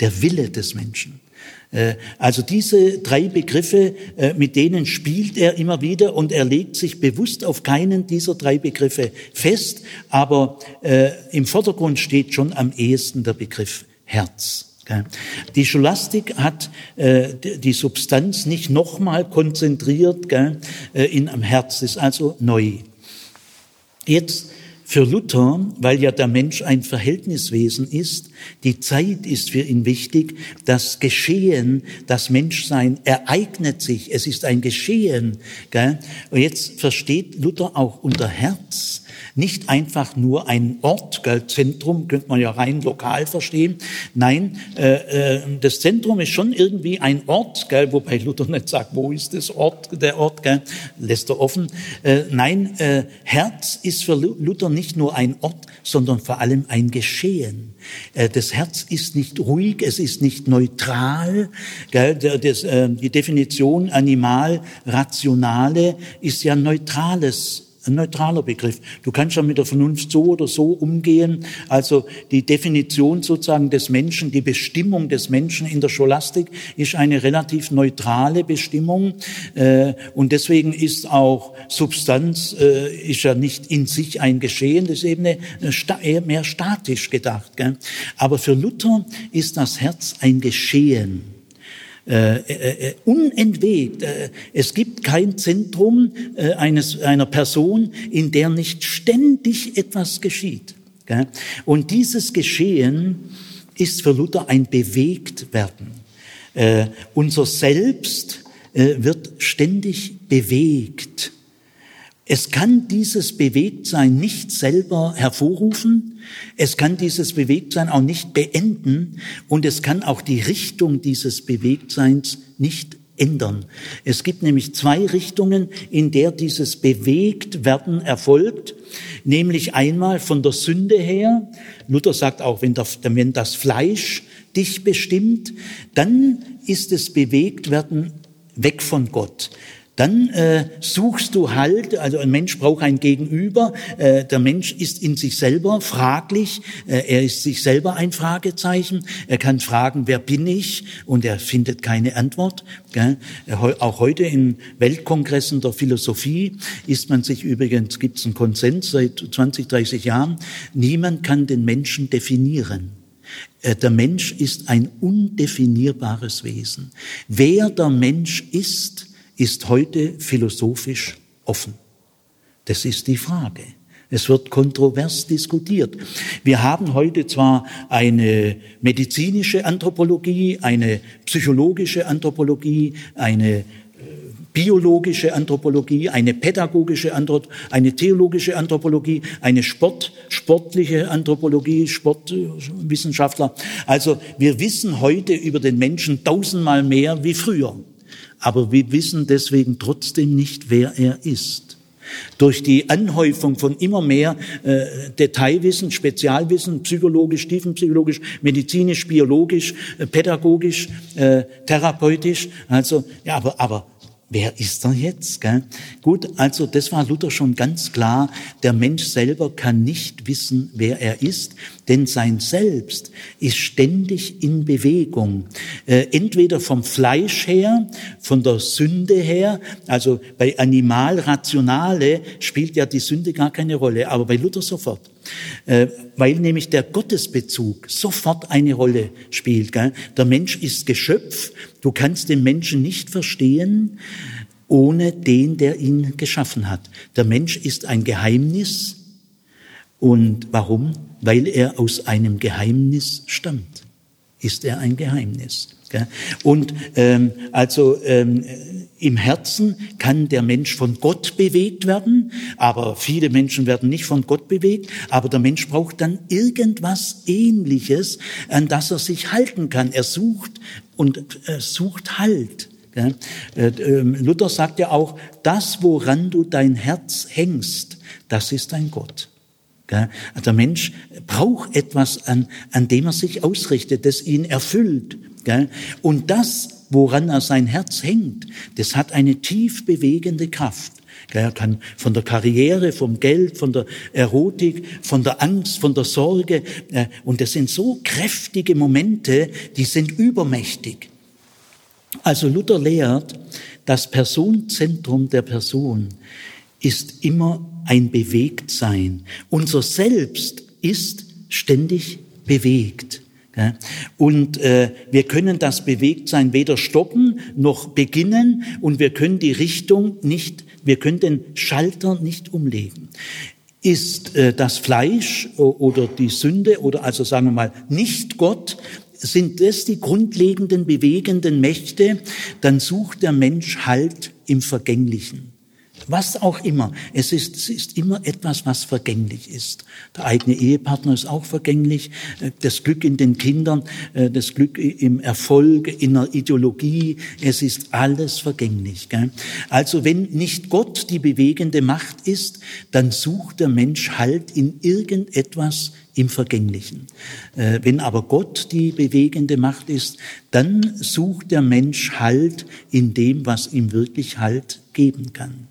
der Wille des Menschen. Äh, also diese drei Begriffe, äh, mit denen spielt er immer wieder und er legt sich bewusst auf keinen dieser drei Begriffe fest, aber äh, im Vordergrund steht schon am ehesten der Begriff Herz. Die Scholastik hat die Substanz nicht nochmal konzentriert in am Herz, ist also neu. Jetzt für Luther, weil ja der Mensch ein Verhältniswesen ist, die Zeit ist für ihn wichtig, das Geschehen, das Menschsein ereignet sich, es ist ein Geschehen. Gell? Und jetzt versteht Luther auch unter Herz nicht einfach nur ein Ort, gell, Zentrum könnte man ja rein lokal verstehen. Nein, äh, äh, das Zentrum ist schon irgendwie ein Ort, gell, wobei Luther nicht sagt, wo ist das Ort, der Ort, gell, lässt er offen. Äh, nein, äh, Herz ist für Luther nicht nur ein Ort, sondern vor allem ein Geschehen. Äh, das Herz ist nicht ruhig, es ist nicht neutral. Gell, äh, die Definition animal, rationale ist ja neutrales ein neutraler Begriff. Du kannst ja mit der Vernunft so oder so umgehen. Also die Definition sozusagen des Menschen, die Bestimmung des Menschen in der Scholastik ist eine relativ neutrale Bestimmung. Äh, und deswegen ist auch Substanz, äh, ist ja nicht in sich ein Geschehen, das ist eben eher mehr statisch gedacht. Aber für Luther ist das Herz ein Geschehen. Äh, äh, äh, unentwegt. Äh, es gibt kein Zentrum äh, eines, einer Person, in der nicht ständig etwas geschieht. Gell? Und dieses Geschehen ist für Luther ein Bewegtwerden. Äh, unser Selbst äh, wird ständig bewegt. Es kann dieses Bewegtsein nicht selber hervorrufen, es kann dieses Bewegtsein auch nicht beenden und es kann auch die Richtung dieses Bewegtseins nicht ändern. Es gibt nämlich zwei Richtungen, in der dieses Bewegtwerden erfolgt, nämlich einmal von der Sünde her. Luther sagt auch, wenn, das Fleisch dich bestimmt, dann ist es Bewegtwerden weg von Gott dann äh, suchst du Halt, also ein Mensch braucht ein Gegenüber, äh, der Mensch ist in sich selber fraglich, äh, er ist sich selber ein Fragezeichen, er kann fragen, wer bin ich, und er findet keine Antwort. Gell? Auch heute in Weltkongressen der Philosophie ist man sich übrigens, gibt es einen Konsens seit 20, 30 Jahren, niemand kann den Menschen definieren. Äh, der Mensch ist ein undefinierbares Wesen. Wer der Mensch ist, ist heute philosophisch offen. Das ist die Frage. Es wird kontrovers diskutiert. Wir haben heute zwar eine medizinische Anthropologie, eine psychologische Anthropologie, eine biologische Anthropologie, eine pädagogische Anthropologie, eine theologische Anthropologie, eine Sport, sportliche Anthropologie, Sportwissenschaftler. Also wir wissen heute über den Menschen tausendmal mehr wie früher. Aber wir wissen deswegen trotzdem nicht, wer er ist. Durch die Anhäufung von immer mehr äh, Detailwissen, Spezialwissen, psychologisch, tiefenpsychologisch, medizinisch, biologisch, äh, pädagogisch, äh, therapeutisch. Also, ja, aber, aber Wer ist er jetzt? Gell? Gut, also das war Luther schon ganz klar. Der Mensch selber kann nicht wissen, wer er ist, denn sein Selbst ist ständig in Bewegung. Äh, entweder vom Fleisch her, von der Sünde her, also bei Animalrationale spielt ja die Sünde gar keine Rolle, aber bei Luther sofort. Äh, weil nämlich der Gottesbezug sofort eine Rolle spielt. Gell? Der Mensch ist Geschöpf, du kannst den Menschen nicht verstehen ohne den, der ihn geschaffen hat. Der Mensch ist ein Geheimnis und warum? Weil er aus einem Geheimnis stammt. Ist er ein Geheimnis. Und ähm, also ähm, im Herzen kann der Mensch von Gott bewegt werden, aber viele Menschen werden nicht von Gott bewegt, aber der Mensch braucht dann irgendwas Ähnliches, an das er sich halten kann. Er sucht und äh, sucht Halt. Äh, ähm, Luther sagt ja auch, das, woran du dein Herz hängst, das ist dein Gott. Der Mensch braucht etwas, an, an dem er sich ausrichtet, das ihn erfüllt. Und das, woran er sein Herz hängt, das hat eine tief bewegende Kraft. Er kann von der Karriere, vom Geld, von der Erotik, von der Angst, von der Sorge. Äh, und das sind so kräftige Momente, die sind übermächtig. Also Luther lehrt, das Personenzentrum der Person ist immer ein Bewegtsein. Unser Selbst ist ständig bewegt. Und äh, wir können das Bewegtsein weder stoppen noch beginnen und wir können die Richtung nicht, wir können den Schalter nicht umlegen. Ist äh, das Fleisch oder die Sünde oder also sagen wir mal nicht Gott, sind das die grundlegenden bewegenden Mächte, dann sucht der Mensch Halt im Vergänglichen. Was auch immer. Es ist, es ist immer etwas, was vergänglich ist. Der eigene Ehepartner ist auch vergänglich. Das Glück in den Kindern, äh, das Glück im Erfolg, in der Ideologie. Es ist alles vergänglich. Also wenn nicht Gott die bewegende Macht ist, dann sucht der Mensch halt in irgendetwas im Vergänglichen. Äh, wenn aber Gott die bewegende Macht ist, dann sucht der Mensch Halt in dem, was ihm wirklich Halt geben kann.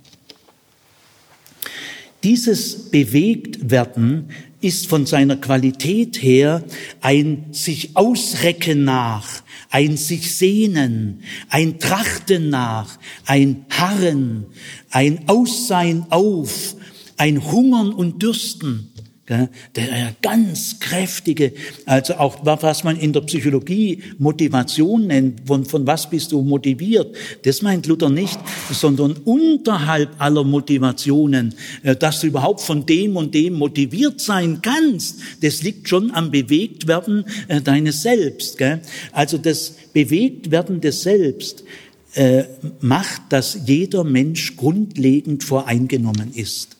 Dieses Bewegtwerden ist von seiner Qualität her ein sich ausrecken nach, ein sich sehnen, ein Trachten nach, ein Harren, ein Aussein auf, ein Hungern und Dürsten der ganz kräftige, also auch was man in der Psychologie Motivation nennt, von, von was bist du motiviert, das meint Luther nicht, sondern unterhalb aller Motivationen, äh, dass du überhaupt von dem und dem motiviert sein kannst, das liegt schon am Bewegtwerden äh, deines Selbst. Also das Bewegtwerden des Selbst äh, macht, dass jeder Mensch grundlegend voreingenommen ist.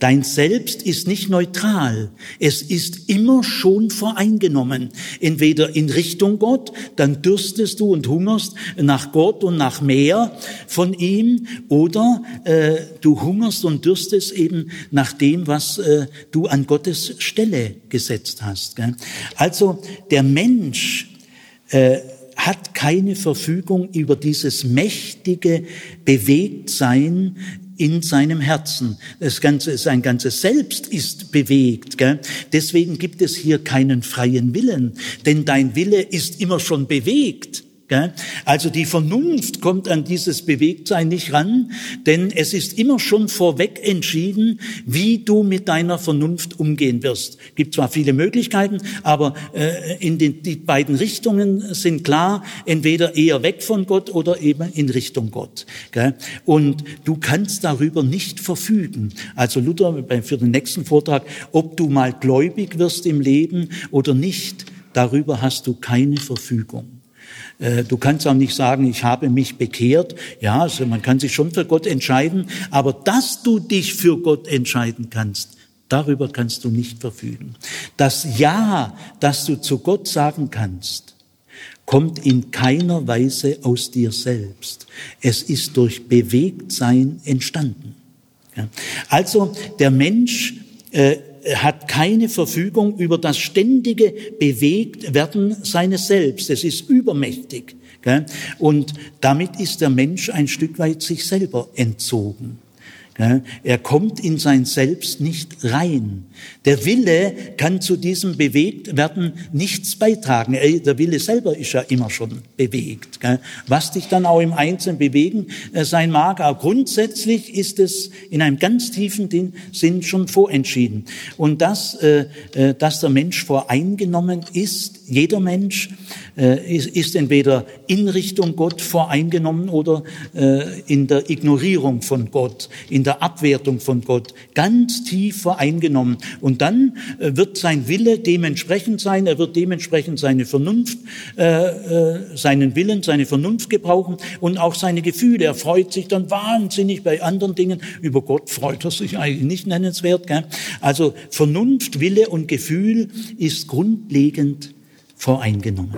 Dein Selbst ist nicht neutral. Es ist immer schon voreingenommen. Entweder in Richtung Gott, dann dürstest du und hungerst nach Gott und nach mehr von ihm, oder äh, du hungerst und dürstest eben nach dem, was äh, du an Gottes Stelle gesetzt hast. Gell? Also der Mensch äh, hat keine Verfügung über dieses mächtige Bewegtsein in seinem Herzen. Das ganze, sein ganzes Selbst ist bewegt. Gell? Deswegen gibt es hier keinen freien Willen, denn dein Wille ist immer schon bewegt. Also die Vernunft kommt an dieses Bewegtsein nicht ran, denn es ist immer schon vorweg entschieden, wie du mit deiner Vernunft umgehen wirst. Es gibt zwar viele Möglichkeiten, aber äh, in den die beiden Richtungen sind klar, entweder eher weg von Gott oder eben in Richtung Gott. Und du kannst darüber nicht verfügen. Also Luther für den nächsten Vortrag, ob du mal gläubig wirst im Leben oder nicht, darüber hast du keine Verfügung. Äh, du kannst auch nicht sagen, ich habe mich bekehrt. Ja, also man kann sich schon für Gott entscheiden, aber dass du dich für Gott entscheiden kannst, darüber kannst du nicht verfügen. Das Ja, das du zu Gott sagen kannst, kommt in keiner Weise aus dir selbst. Es ist durch Bewegtsein entstanden. Also der Mensch äh, hat keine Verfügung über das ständige Bewegtwerden seines Selbst. Es ist übermächtig. Und damit ist der Mensch ein Stück weit sich selber entzogen. Er kommt in sein Selbst nicht rein. Der Wille kann zu diesem Bewegtwerden nichts beitragen. Der Wille selber ist ja immer schon bewegt. Was dich dann auch im Einzelnen bewegen äh, sein mag, aber grundsätzlich ist es in einem ganz tiefen Sinn schon vorentschieden. Und dass, äh, äh, dass der Mensch voreingenommen ist, jeder Mensch ist entweder in Richtung Gott voreingenommen oder in der Ignorierung von Gott, in der Abwertung von Gott, ganz tief voreingenommen. Und dann äh, wird sein Wille dementsprechend sein, er wird dementsprechend seine Vernunft, äh, äh, seinen Willen, seine Vernunft gebrauchen und auch seine Gefühle. Er freut sich dann wahnsinnig bei anderen Dingen. Über Gott freut er sich eigentlich nicht nennenswert. Gell? Also Vernunft, Wille und Gefühl ist grundlegend voreingenommen.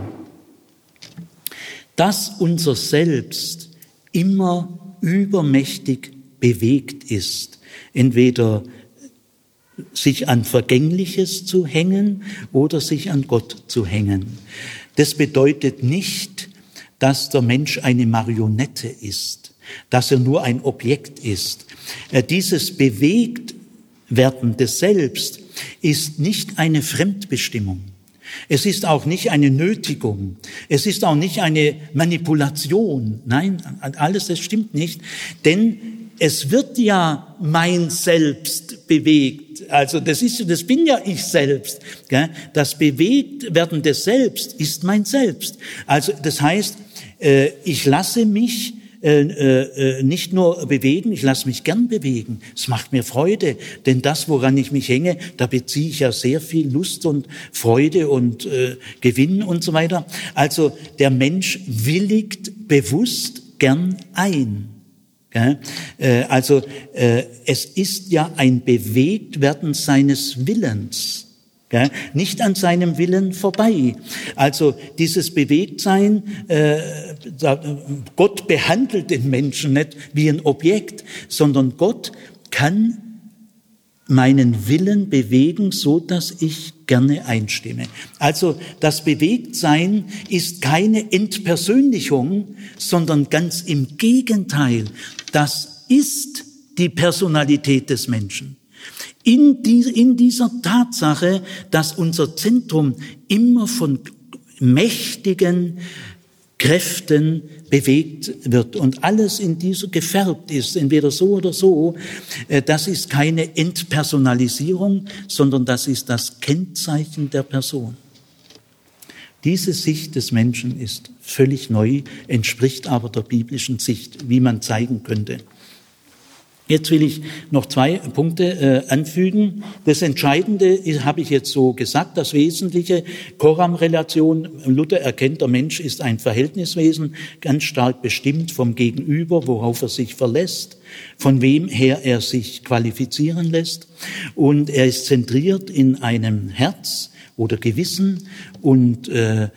Dass unser Selbst immer übermächtig bewegt ist, entweder sich an Vergängliches zu hängen oder sich an Gott zu hängen. Das bedeutet nicht, dass der Mensch eine Marionette ist, dass er nur ein Objekt ist. Äh, dieses Bewegtwerden des Selbst ist nicht eine Fremdbestimmung. Es ist auch nicht eine Nötigung. Es ist auch nicht eine Manipulation. Nein, alles das stimmt nicht. Denn es wird ja mein Selbst bewegt. Also das ist, das bin ja ich selbst. Das bewegt werden des Selbst ist mein Selbst. Also das heißt, äh, ich lasse mich äh, äh, nicht nur bewegen, ich lasse mich gern bewegen. Es macht mir Freude, denn das, woran ich mich hänge, da beziehe ich ja sehr viel Lust und Freude und Gewinn und so weiter. Also der Mensch willigt bewusst gern ein. Äh, also äh, es ist ja ein Bewegtwerden seines Willens. Nicht an seinem Willen vorbei. Also dieses Bewegtsein, äh, Gott behandelt den Menschen nicht wie ein Objekt, sondern Gott kann meinen Willen bewegen, so dass ich gerne einstimme. Also das Bewegtsein ist keine Entpersönlichung, sondern ganz im Gegenteil. Das ist die Personalität des Menschen. In, die, in dieser Tatsache, dass unser Zentrum immer von mächtigen Kräften bewegt wird und alles in dieser gefärbt ist, entweder so oder so, äh, das ist keine Entpersonalisierung, sondern das ist das Kennzeichen der Person. Diese Sicht des Menschen ist völlig neu, entspricht aber der biblischen Sicht, wie man zeigen könnte. Jetzt will ich noch zwei Punkte äh, anfügen. Das Entscheidende habe ich jetzt so gesagt, das Wesentliche, Koram-Relation. Luther erkennt, der Mensch ist ein Verhältniswesen, ganz stark bestimmt vom Gegenüber, worauf er sich verlässt, von wem her er sich qualifizieren lässt. Und er ist zentriert in einem Herz oder Gewissen und äh,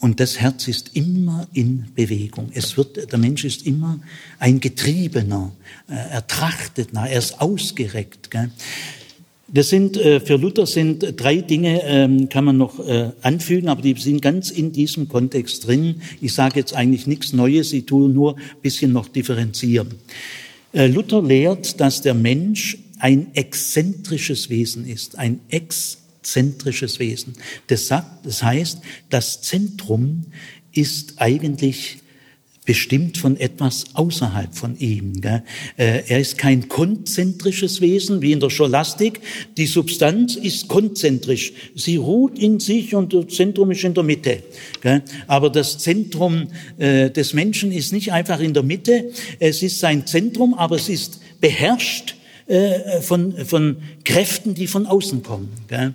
und das Herz ist immer in Bewegung. Es wird, der Mensch ist immer ein Getriebener. Äh, er trachtet nach, er ist ausgereckt. Gell? Das sind äh, für Luther sind drei Dinge, ähm, kann man noch äh, anfügen, aber die sind ganz in diesem Kontext drin. Ich sage jetzt eigentlich nichts Neues, ich tue nur ein bisschen noch differenzieren. Luther lehrt, dass der Mensch ein exzentrisches Wesen ist, ein exzentrisches Wesen. Das, sagt, das heißt, das Zentrum ist eigentlich bestimmt von etwas außerhalb von ihm. Gell? Äh, er ist kein konzentrisches Wesen wie in der Scholastik. Die Substanz ist konzentrisch. Sie ruht in sich und das Zentrum ist in der Mitte. Gell? Aber das Zentrum äh, des Menschen ist nicht einfach in der Mitte. Es ist sein Zentrum, aber es ist beherrscht äh, von, von Kräften, die von außen kommen. Gell?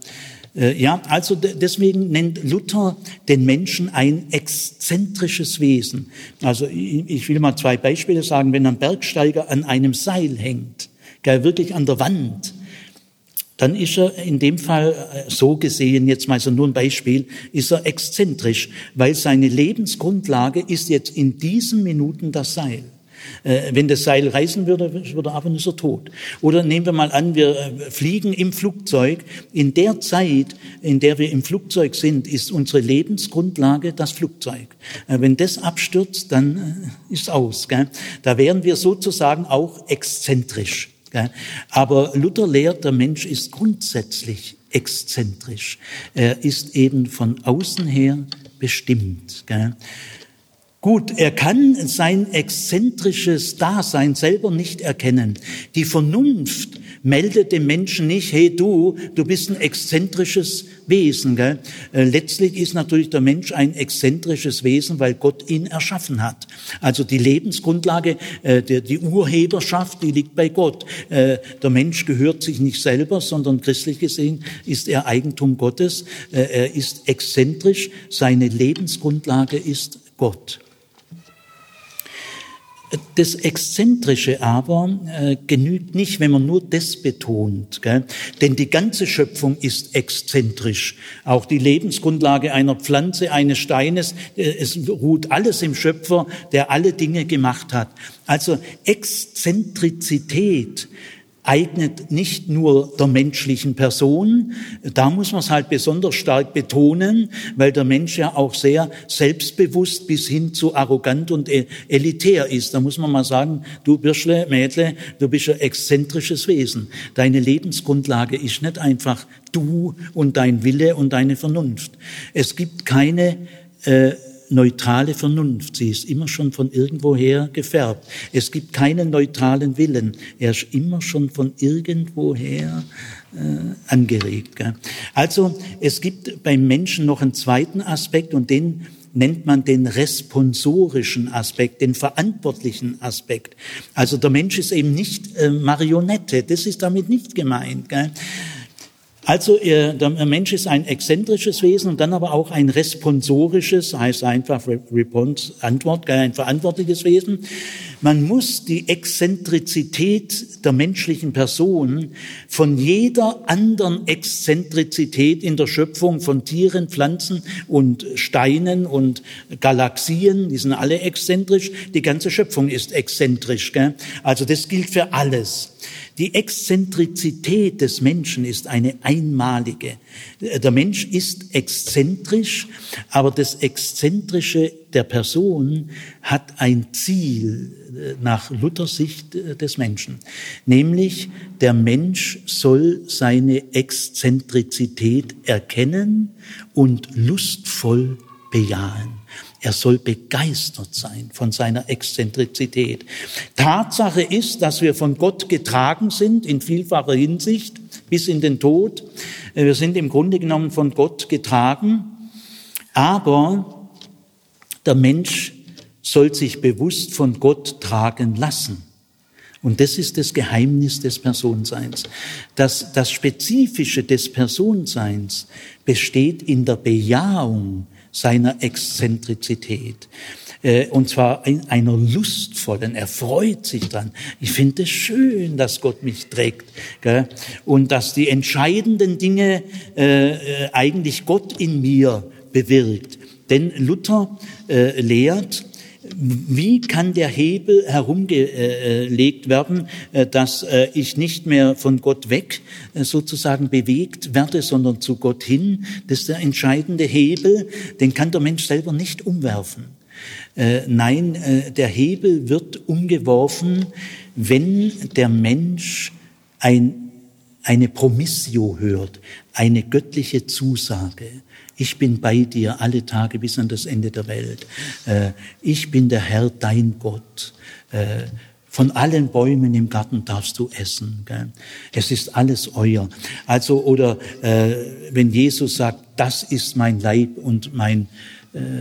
Äh, ja, also deswegen nennt Luther den Menschen ein exzentrisches Wesen. Also ich will mal zwei Beispiele sagen. Wenn ein Bergsteiger an einem Seil hängt, wirklich an der Wand, dann ist er in dem Fall äh, so gesehen, jetzt mal so nur ein Beispiel, ist er exzentrisch, weil seine Lebensgrundlage ist jetzt in diesen Minuten das Seil. Äh, wenn das Seil reißen würde, würde ab und ist er tot. Oder nehmen wir mal an, wir äh, fliegen im Flugzeug. In der Zeit, in der wir im Flugzeug sind, ist unsere Lebensgrundlage das Flugzeug. Äh, wenn das abstürzt, dann ist aus. Da wären wir sozusagen auch exzentrisch. Aber Luther lehrt, der Mensch ist grundsätzlich exzentrisch. Er ist eben von außen her bestimmt. Gut, er kann sein exzentrisches Dasein selber nicht erkennen. Die Vernunft meldet dem Menschen nicht, hey du, du bist ein exzentrisches Wesen. Gell? Äh, letztlich ist natürlich der Mensch ein exzentrisches Wesen, weil Gott ihn erschaffen hat. Also die Lebensgrundlage, äh, die Urheberschaft, die liegt bei Gott. Äh, der Mensch gehört sich nicht selber, sondern christlich gesehen ist er Eigentum Gottes. Er ist exzentrisch, seine Lebensgrundlage ist Gott. Das Exzentrische aber äh, genügt nicht, wenn man nur das betont. Gell? Denn die ganze Schöpfung ist exzentrisch. Auch die Lebensgrundlage einer Pflanze, eines Steines, äh, es ruht alles im Schöpfer, der alle Dinge gemacht hat. Also Exzentrizität eignet nicht nur der menschlichen Person. Da muss man es halt besonders stark betonen, weil der Mensch ja auch sehr selbstbewusst bis hin zu arrogant und e-, elitär ist. Da muss man mal sagen, du Birschle, Mädle, du bist ein exzentrisches Wesen. Deine Lebensgrundlage ist nicht einfach du und dein Wille und deine Vernunft. Es gibt keine äh, neutrale Vernunft. Sie ist immer schon von irgendwoher gefärbt. Es gibt keinen neutralen Willen. Er ist immer schon von irgendwoher äh, angeregt. Gell? Also es gibt beim Menschen noch einen zweiten Aspekt und den nennt man den responsorischen Aspekt, den verantwortlichen Aspekt. Also der Mensch ist eben nicht äh, Marionette, das ist damit nicht gemeint. Gell? Also der Mensch ist ein exzentrisches Wesen und dann aber auch ein responsorisches, heißt einfach Response, Antwort, ein verantwortliches Wesen. Man muss die Exzentrizität der menschlichen Person von jeder anderen Exzentrizität in der Schöpfung von Tieren, Pflanzen und Steinen und Galaxien, die sind alle exzentrisch. Die ganze Schöpfung ist exzentrisch. Gell? Also das gilt für alles. Die Exzentrizität des Menschen ist eine einmalige. Der Mensch ist exzentrisch, aber das Exzentrische der Person hat ein Ziel äh, nach Luthers Sicht äh, des Menschen. Nämlich, der Mensch soll seine Exzentrizität erkennen und lustvoll bejahen. Er soll begeistert sein von seiner Exzentrizität. Tatsache ist, dass wir von Gott getragen sind in vielfacher Hinsicht bis in den Tod. Wir sind im Grunde genommen von Gott getragen, aber der Mensch soll sich bewusst von Gott tragen lassen. Und das ist das Geheimnis des Personseins. Das, das Spezifische des Personseins besteht in der Bejahung seiner Exzentrizität. Äh, und zwar in einer lustvollen, er freut sich dran. Ich finde es schön, dass Gott mich trägt. Und dass die entscheidenden Dinge äh, äh, eigentlich Gott in mir bewirkt. Denn Luther lehrt, wie kann der Hebel herumgelegt werden, äh, dass äh, ich nicht mehr von Gott weg äh, sozusagen bewegt werde, sondern zu Gott hin? Das ist der entscheidende Hebel, den kann der Mensch selber nicht umwerfen. Nein, der Hebel wird umgeworfen, wenn der Mensch ein, eine Promissio hört, eine göttliche Zusage. Ich bin bei dir alle Tage bis an das Ende der Welt. Äh, ich bin der Herr, dein Gott. Äh, von allen Bäumen im Garten darfst du essen. Es ist alles euer. Also, oder äh, wenn Jesus sagt, das ist mein Leib und mein,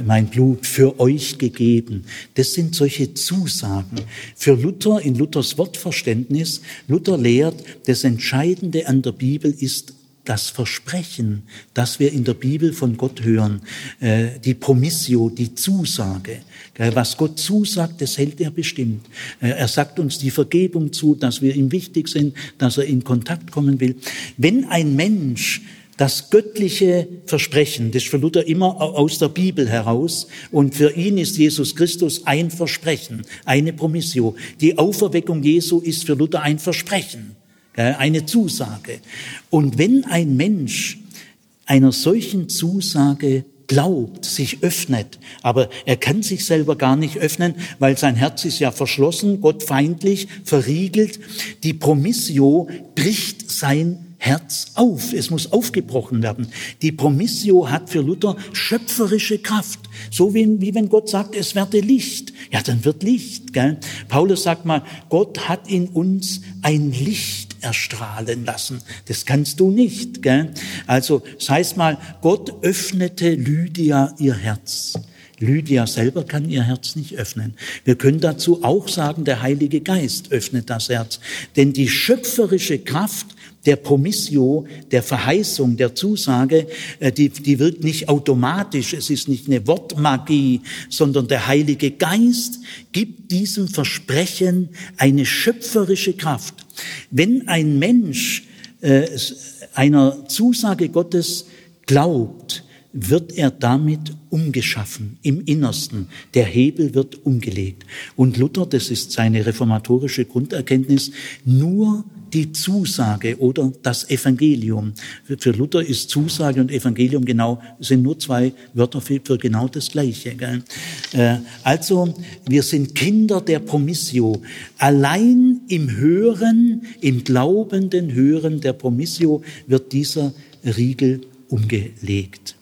mein Blut für euch gegeben. Das sind solche Zusagen. Für Luther, in Luthers Wortverständnis, Luther lehrt, das Entscheidende an der Bibel ist das Versprechen, das wir in der Bibel von Gott hören, äh, die Promissio, die Zusage. Was Gott zusagt, das hält er bestimmt. Äh, er sagt uns die Vergebung zu, dass wir ihm wichtig sind, dass er in Kontakt kommen will. Wenn ein Mensch das göttliche Versprechen, das ist für Luther immer aus der Bibel heraus und für ihn ist Jesus Christus ein Versprechen, eine Promissio. Die Auferweckung Jesu ist für Luther ein Versprechen eine Zusage. Und wenn ein Mensch einer solchen Zusage glaubt, sich öffnet, aber er kann sich selber gar nicht öffnen, weil sein Herz ist ja verschlossen, gottfeindlich, verriegelt. Die Promissio bricht sein Herz auf. Es muss aufgebrochen werden. Die Promissio hat für Luther schöpferische Kraft. So wie, wie wenn Gott sagt, es werde Licht. Ja, dann wird Licht. Gell? Paulus sagt mal, Gott hat in uns ein Licht erstrahlen lassen. Das kannst du nicht. Gell? Also, das heißt mal, Gott öffnete Lydia ihr Herz. Lydia selber kann ihr Herz nicht öffnen. Wir können dazu auch sagen, der Heilige Geist öffnet das Herz. Denn die schöpferische Kraft der Promissio, der Verheißung, der Zusage, äh, die, die wirkt nicht automatisch, es ist nicht eine Wortmagie, sondern der Heilige Geist gibt diesem Versprechen eine schöpferische Kraft. Wenn ein Mensch äh, einer Zusage Gottes glaubt, wird er damit umgeschaffen im Innersten. Der Hebel wird umgelegt. Und Luther, das ist seine reformatorische Grunderkenntnis, nur die Zusage oder das Evangelium. Für Luther ist Zusage und Evangelium genau, sind nur zwei Wörter für, für genau das Gleiche. Äh, also, wir sind Kinder der Promissio. Allein im Hören, im glaubenden Hören der Promissio wird dieser Riegel umgelegt.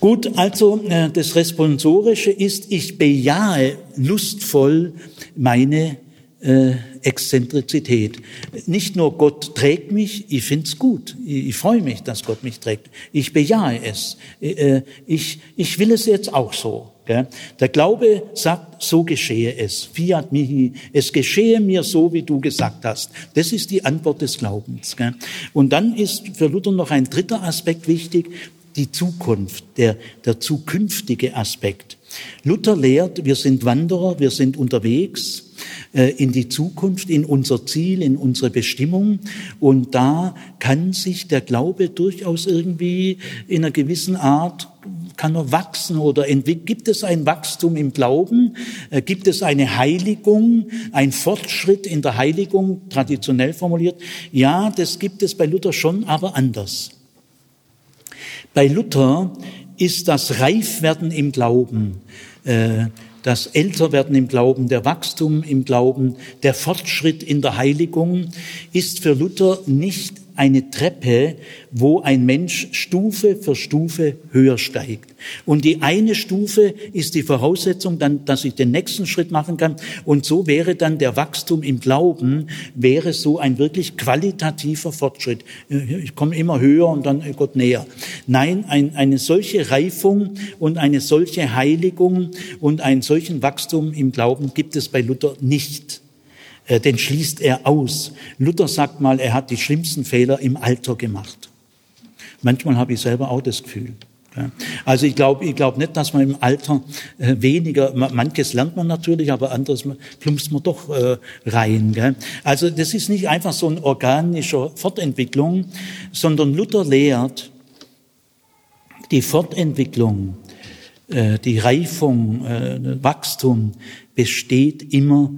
Gut, also äh, das Responsorische ist, ich bejahe lustvoll meine äh, Exzentrizität. Nicht nur Gott trägt mich, ich find's gut, ich, ich freue mich, dass Gott mich trägt. Ich bejahe es. Äh, ich, ich will es jetzt auch so. Gell? Der Glaube sagt, so geschehe es. Fiat mihi. Es geschehe mir so, wie du gesagt hast. Das ist die Antwort des Glaubens. Gell? Und dann ist für Luther noch ein dritter Aspekt wichtig, die Zukunft, der, der zukünftige Aspekt. Luther lehrt, wir sind Wanderer, wir sind unterwegs äh, in die Zukunft, in unser Ziel, in unsere Bestimmung. Und da kann sich der Glaube durchaus irgendwie in einer gewissen Art kann er wachsen oder gibt es ein Wachstum im Glauben? Äh, gibt es eine Heiligung, ein Fortschritt in der Heiligung, traditionell formuliert? Ja, das gibt es bei Luther schon, aber anders. Bei Luther ist das Reifwerden im Glauben, äh, das Älterwerden im Glauben, der Wachstum im Glauben, der Fortschritt in der Heiligung ist für Luther nicht eine Treppe, wo ein Mensch Stufe für Stufe höher steigt. Und die eine Stufe ist die Voraussetzung, dann, dass ich den nächsten Schritt machen kann. Und so wäre dann der Wachstum im Glauben, wäre so ein wirklich qualitativer Fortschritt. Ich komme immer höher und dann Gott näher. Nein, ein, eine solche Reifung und eine solche Heiligung und einen solchen Wachstum im Glauben gibt es bei Luther nicht. Äh, den schließt er aus. Luther sagt mal, er hat die schlimmsten Fehler im Alter gemacht. Manchmal habe ich selber auch das Gefühl. Also ich glaube ich glaube nicht, dass man im Alter äh, weniger, manches lernt man natürlich, aber anderes plumpst man doch äh, rein. Also das ist nicht einfach so ein organischer Fortentwicklung, sondern Luther lehrt, die Fortentwicklung die Reifung, Wachstum besteht immer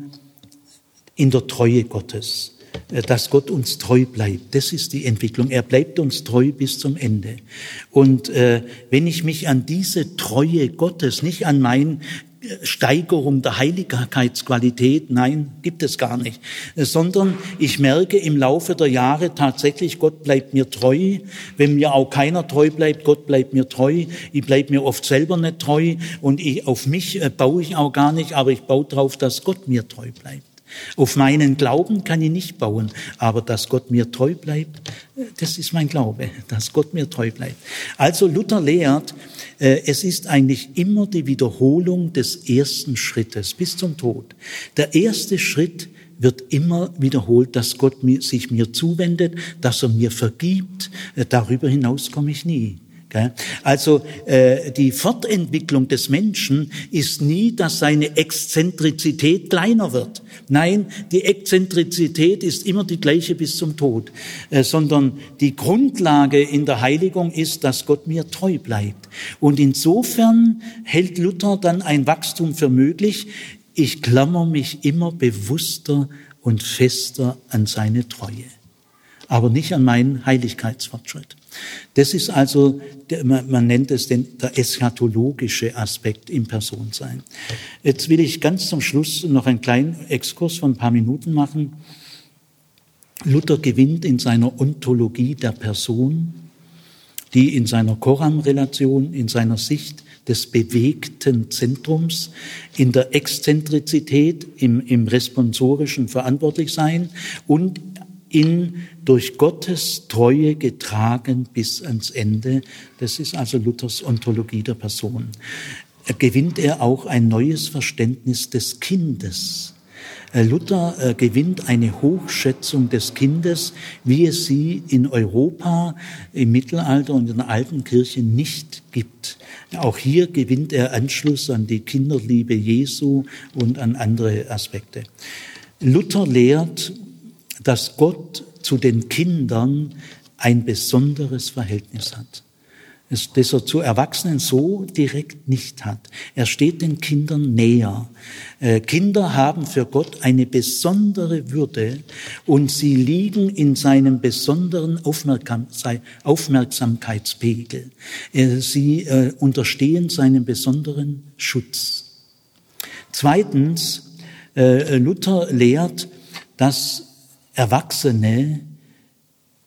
in der Treue Gottes. Äh, dass Gott uns treu bleibt. Das ist die Entwicklung. Er bleibt uns treu bis zum Ende. Und äh, wenn ich mich an diese Treue Gottes, nicht an mein äh, Steigerung der Heiligkeitsqualität, nein, gibt es gar nicht, äh, sondern ich merke im Laufe der Jahre tatsächlich, Gott bleibt mir treu. Wenn mir auch keiner treu bleibt, Gott bleibt mir treu. Ich bleibe mir oft selber nicht treu und ich, auf mich baue ich auch gar nicht, aber ich baue darauf, dass Gott mir treu bleibt. Auf meinen Glauben kann ich nicht bauen, aber dass Gott mir treu bleibt, das ist mein Glaube, dass Gott mir treu bleibt. Also Luther lehrt, äh, es ist eigentlich immer die Wiederholung des ersten Schrittes bis zum Tod. Der erste Schritt wird immer wiederholt, dass Gott sich mir zuwendet, dass er mir vergibt. Äh, darüber hinaus komme ich nie. Also äh, die Fortentwicklung des Menschen ist nie, dass seine Exzentrizität kleiner wird. Nein, die Exzentrizität ist immer die gleiche bis zum Tod, äh, sondern die Grundlage in der Heiligung ist, dass Gott mir treu bleibt. Und insofern hält Luther dann ein Wachstum für möglich. Ich klammer mich immer bewusster und fester an seine Treue, aber nicht an meinen Heiligkeitsfortschritt. Das ist also, man nennt es den, der eschatologische Aspekt im Personsein. Jetzt will ich ganz zum Schluss noch einen kleinen Exkurs von ein paar Minuten machen. Luther gewinnt in seiner Ontologie der Person, die in seiner Koram-Relation, in seiner Sicht des bewegten Zentrums, in der Exzentrizität, im, im responsorischen Verantwortlichsein und in durch Gottes Treue getragen bis ans Ende. Das ist also Luthers Ontologie der Person. Gewinnt er auch ein neues Verständnis des Kindes. Äh, Luther äh, gewinnt eine Hochschätzung des Kindes, wie es sie in Europa im Mittelalter und in der alten Kirche nicht gibt. Auch hier gewinnt er Anschluss an die Kinderliebe Jesu und an andere Aspekte. Luther lehrt, dass Gott zu den Kindern ein besonderes Verhältnis hat, das er zu Erwachsenen so direkt nicht hat. Er steht den Kindern näher. Äh, Kinder haben für Gott eine besondere Würde und sie liegen in seinem besonderen Aufmerksamkeitspegel. Äh, sie äh, unterstehen seinem besonderen Schutz. Zweitens, Luther lehrt, dass Erwachsene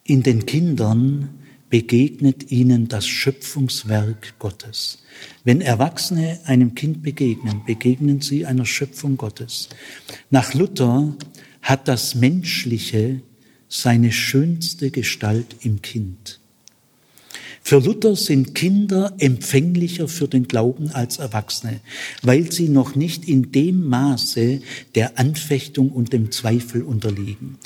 in den Kindern begegnet ihnen das Schöpfungswerk Gottes. Wenn Erwachsene einem Kind begegnen, begegnen sie einer Schöpfung Gottes. Nach Luther hat das Menschliche seine schönste Gestalt im Kind. Für Luther sind Kinder empfänglicher für den Glauben als Erwachsene, weil sie noch nicht in dem Maße der Anfechtung und dem Zweifel unterliegen.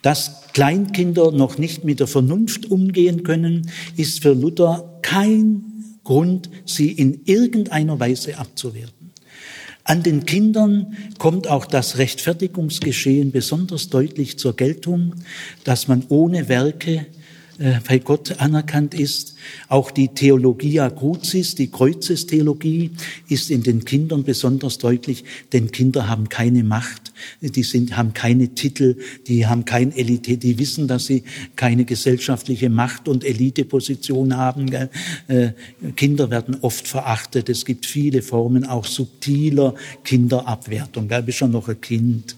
Dass Kleinkinder noch nicht mit der Vernunft umgehen können, ist für Luther kein Grund, sie in irgendeiner Weise abzuwerten. An den Kindern kommt auch das Rechtfertigungsgeschehen besonders deutlich zur Geltung, dass man ohne Werke äh, bei Gott anerkannt ist. Auch die Theologia Crucis, die Kreuzestheologie, ist in den Kindern besonders deutlich, denn Kinder haben keine Macht, die sind, haben keine Titel, die haben kein Elite, die wissen, dass sie keine gesellschaftliche Macht und Eliteposition haben. Äh, Kinder werden oft verachtet. Es gibt viele Formen auch subtiler Kinderabwertung. Gell? Bist schon noch ein Kind.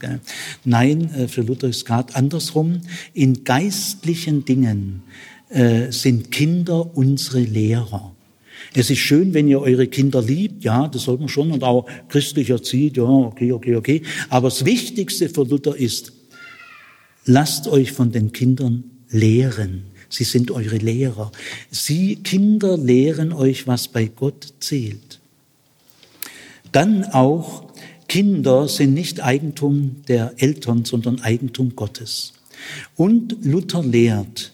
Nein, äh, für Luther ist gerade andersrum. In geistlichen Dingen äh, sind Kinder unsere Lehrer. Es ist schön, wenn ihr eure Kinder liebt, ja, das soll man schon und auch christlich erzieht, ja, okay, okay, okay. Aber das Wichtigste für Luther ist, lasst euch von den Kindern lehren. Sie sind eure Lehrer. Sie, Kinder, lehren euch, was bei Gott zählt. Dann auch, Kinder sind nicht Eigentum der Eltern, sondern Eigentum Gottes. Und Luther lehrt,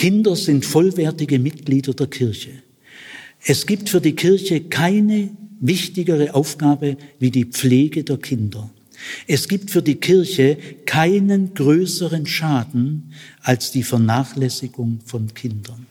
Kinder sind vollwertige Mitglieder der Kirche. Es gibt für die Kirche keine wichtigere Aufgabe wie die Pflege der Kinder. Es gibt für die Kirche keinen größeren Schaden als die Vernachlässigung von Kindern.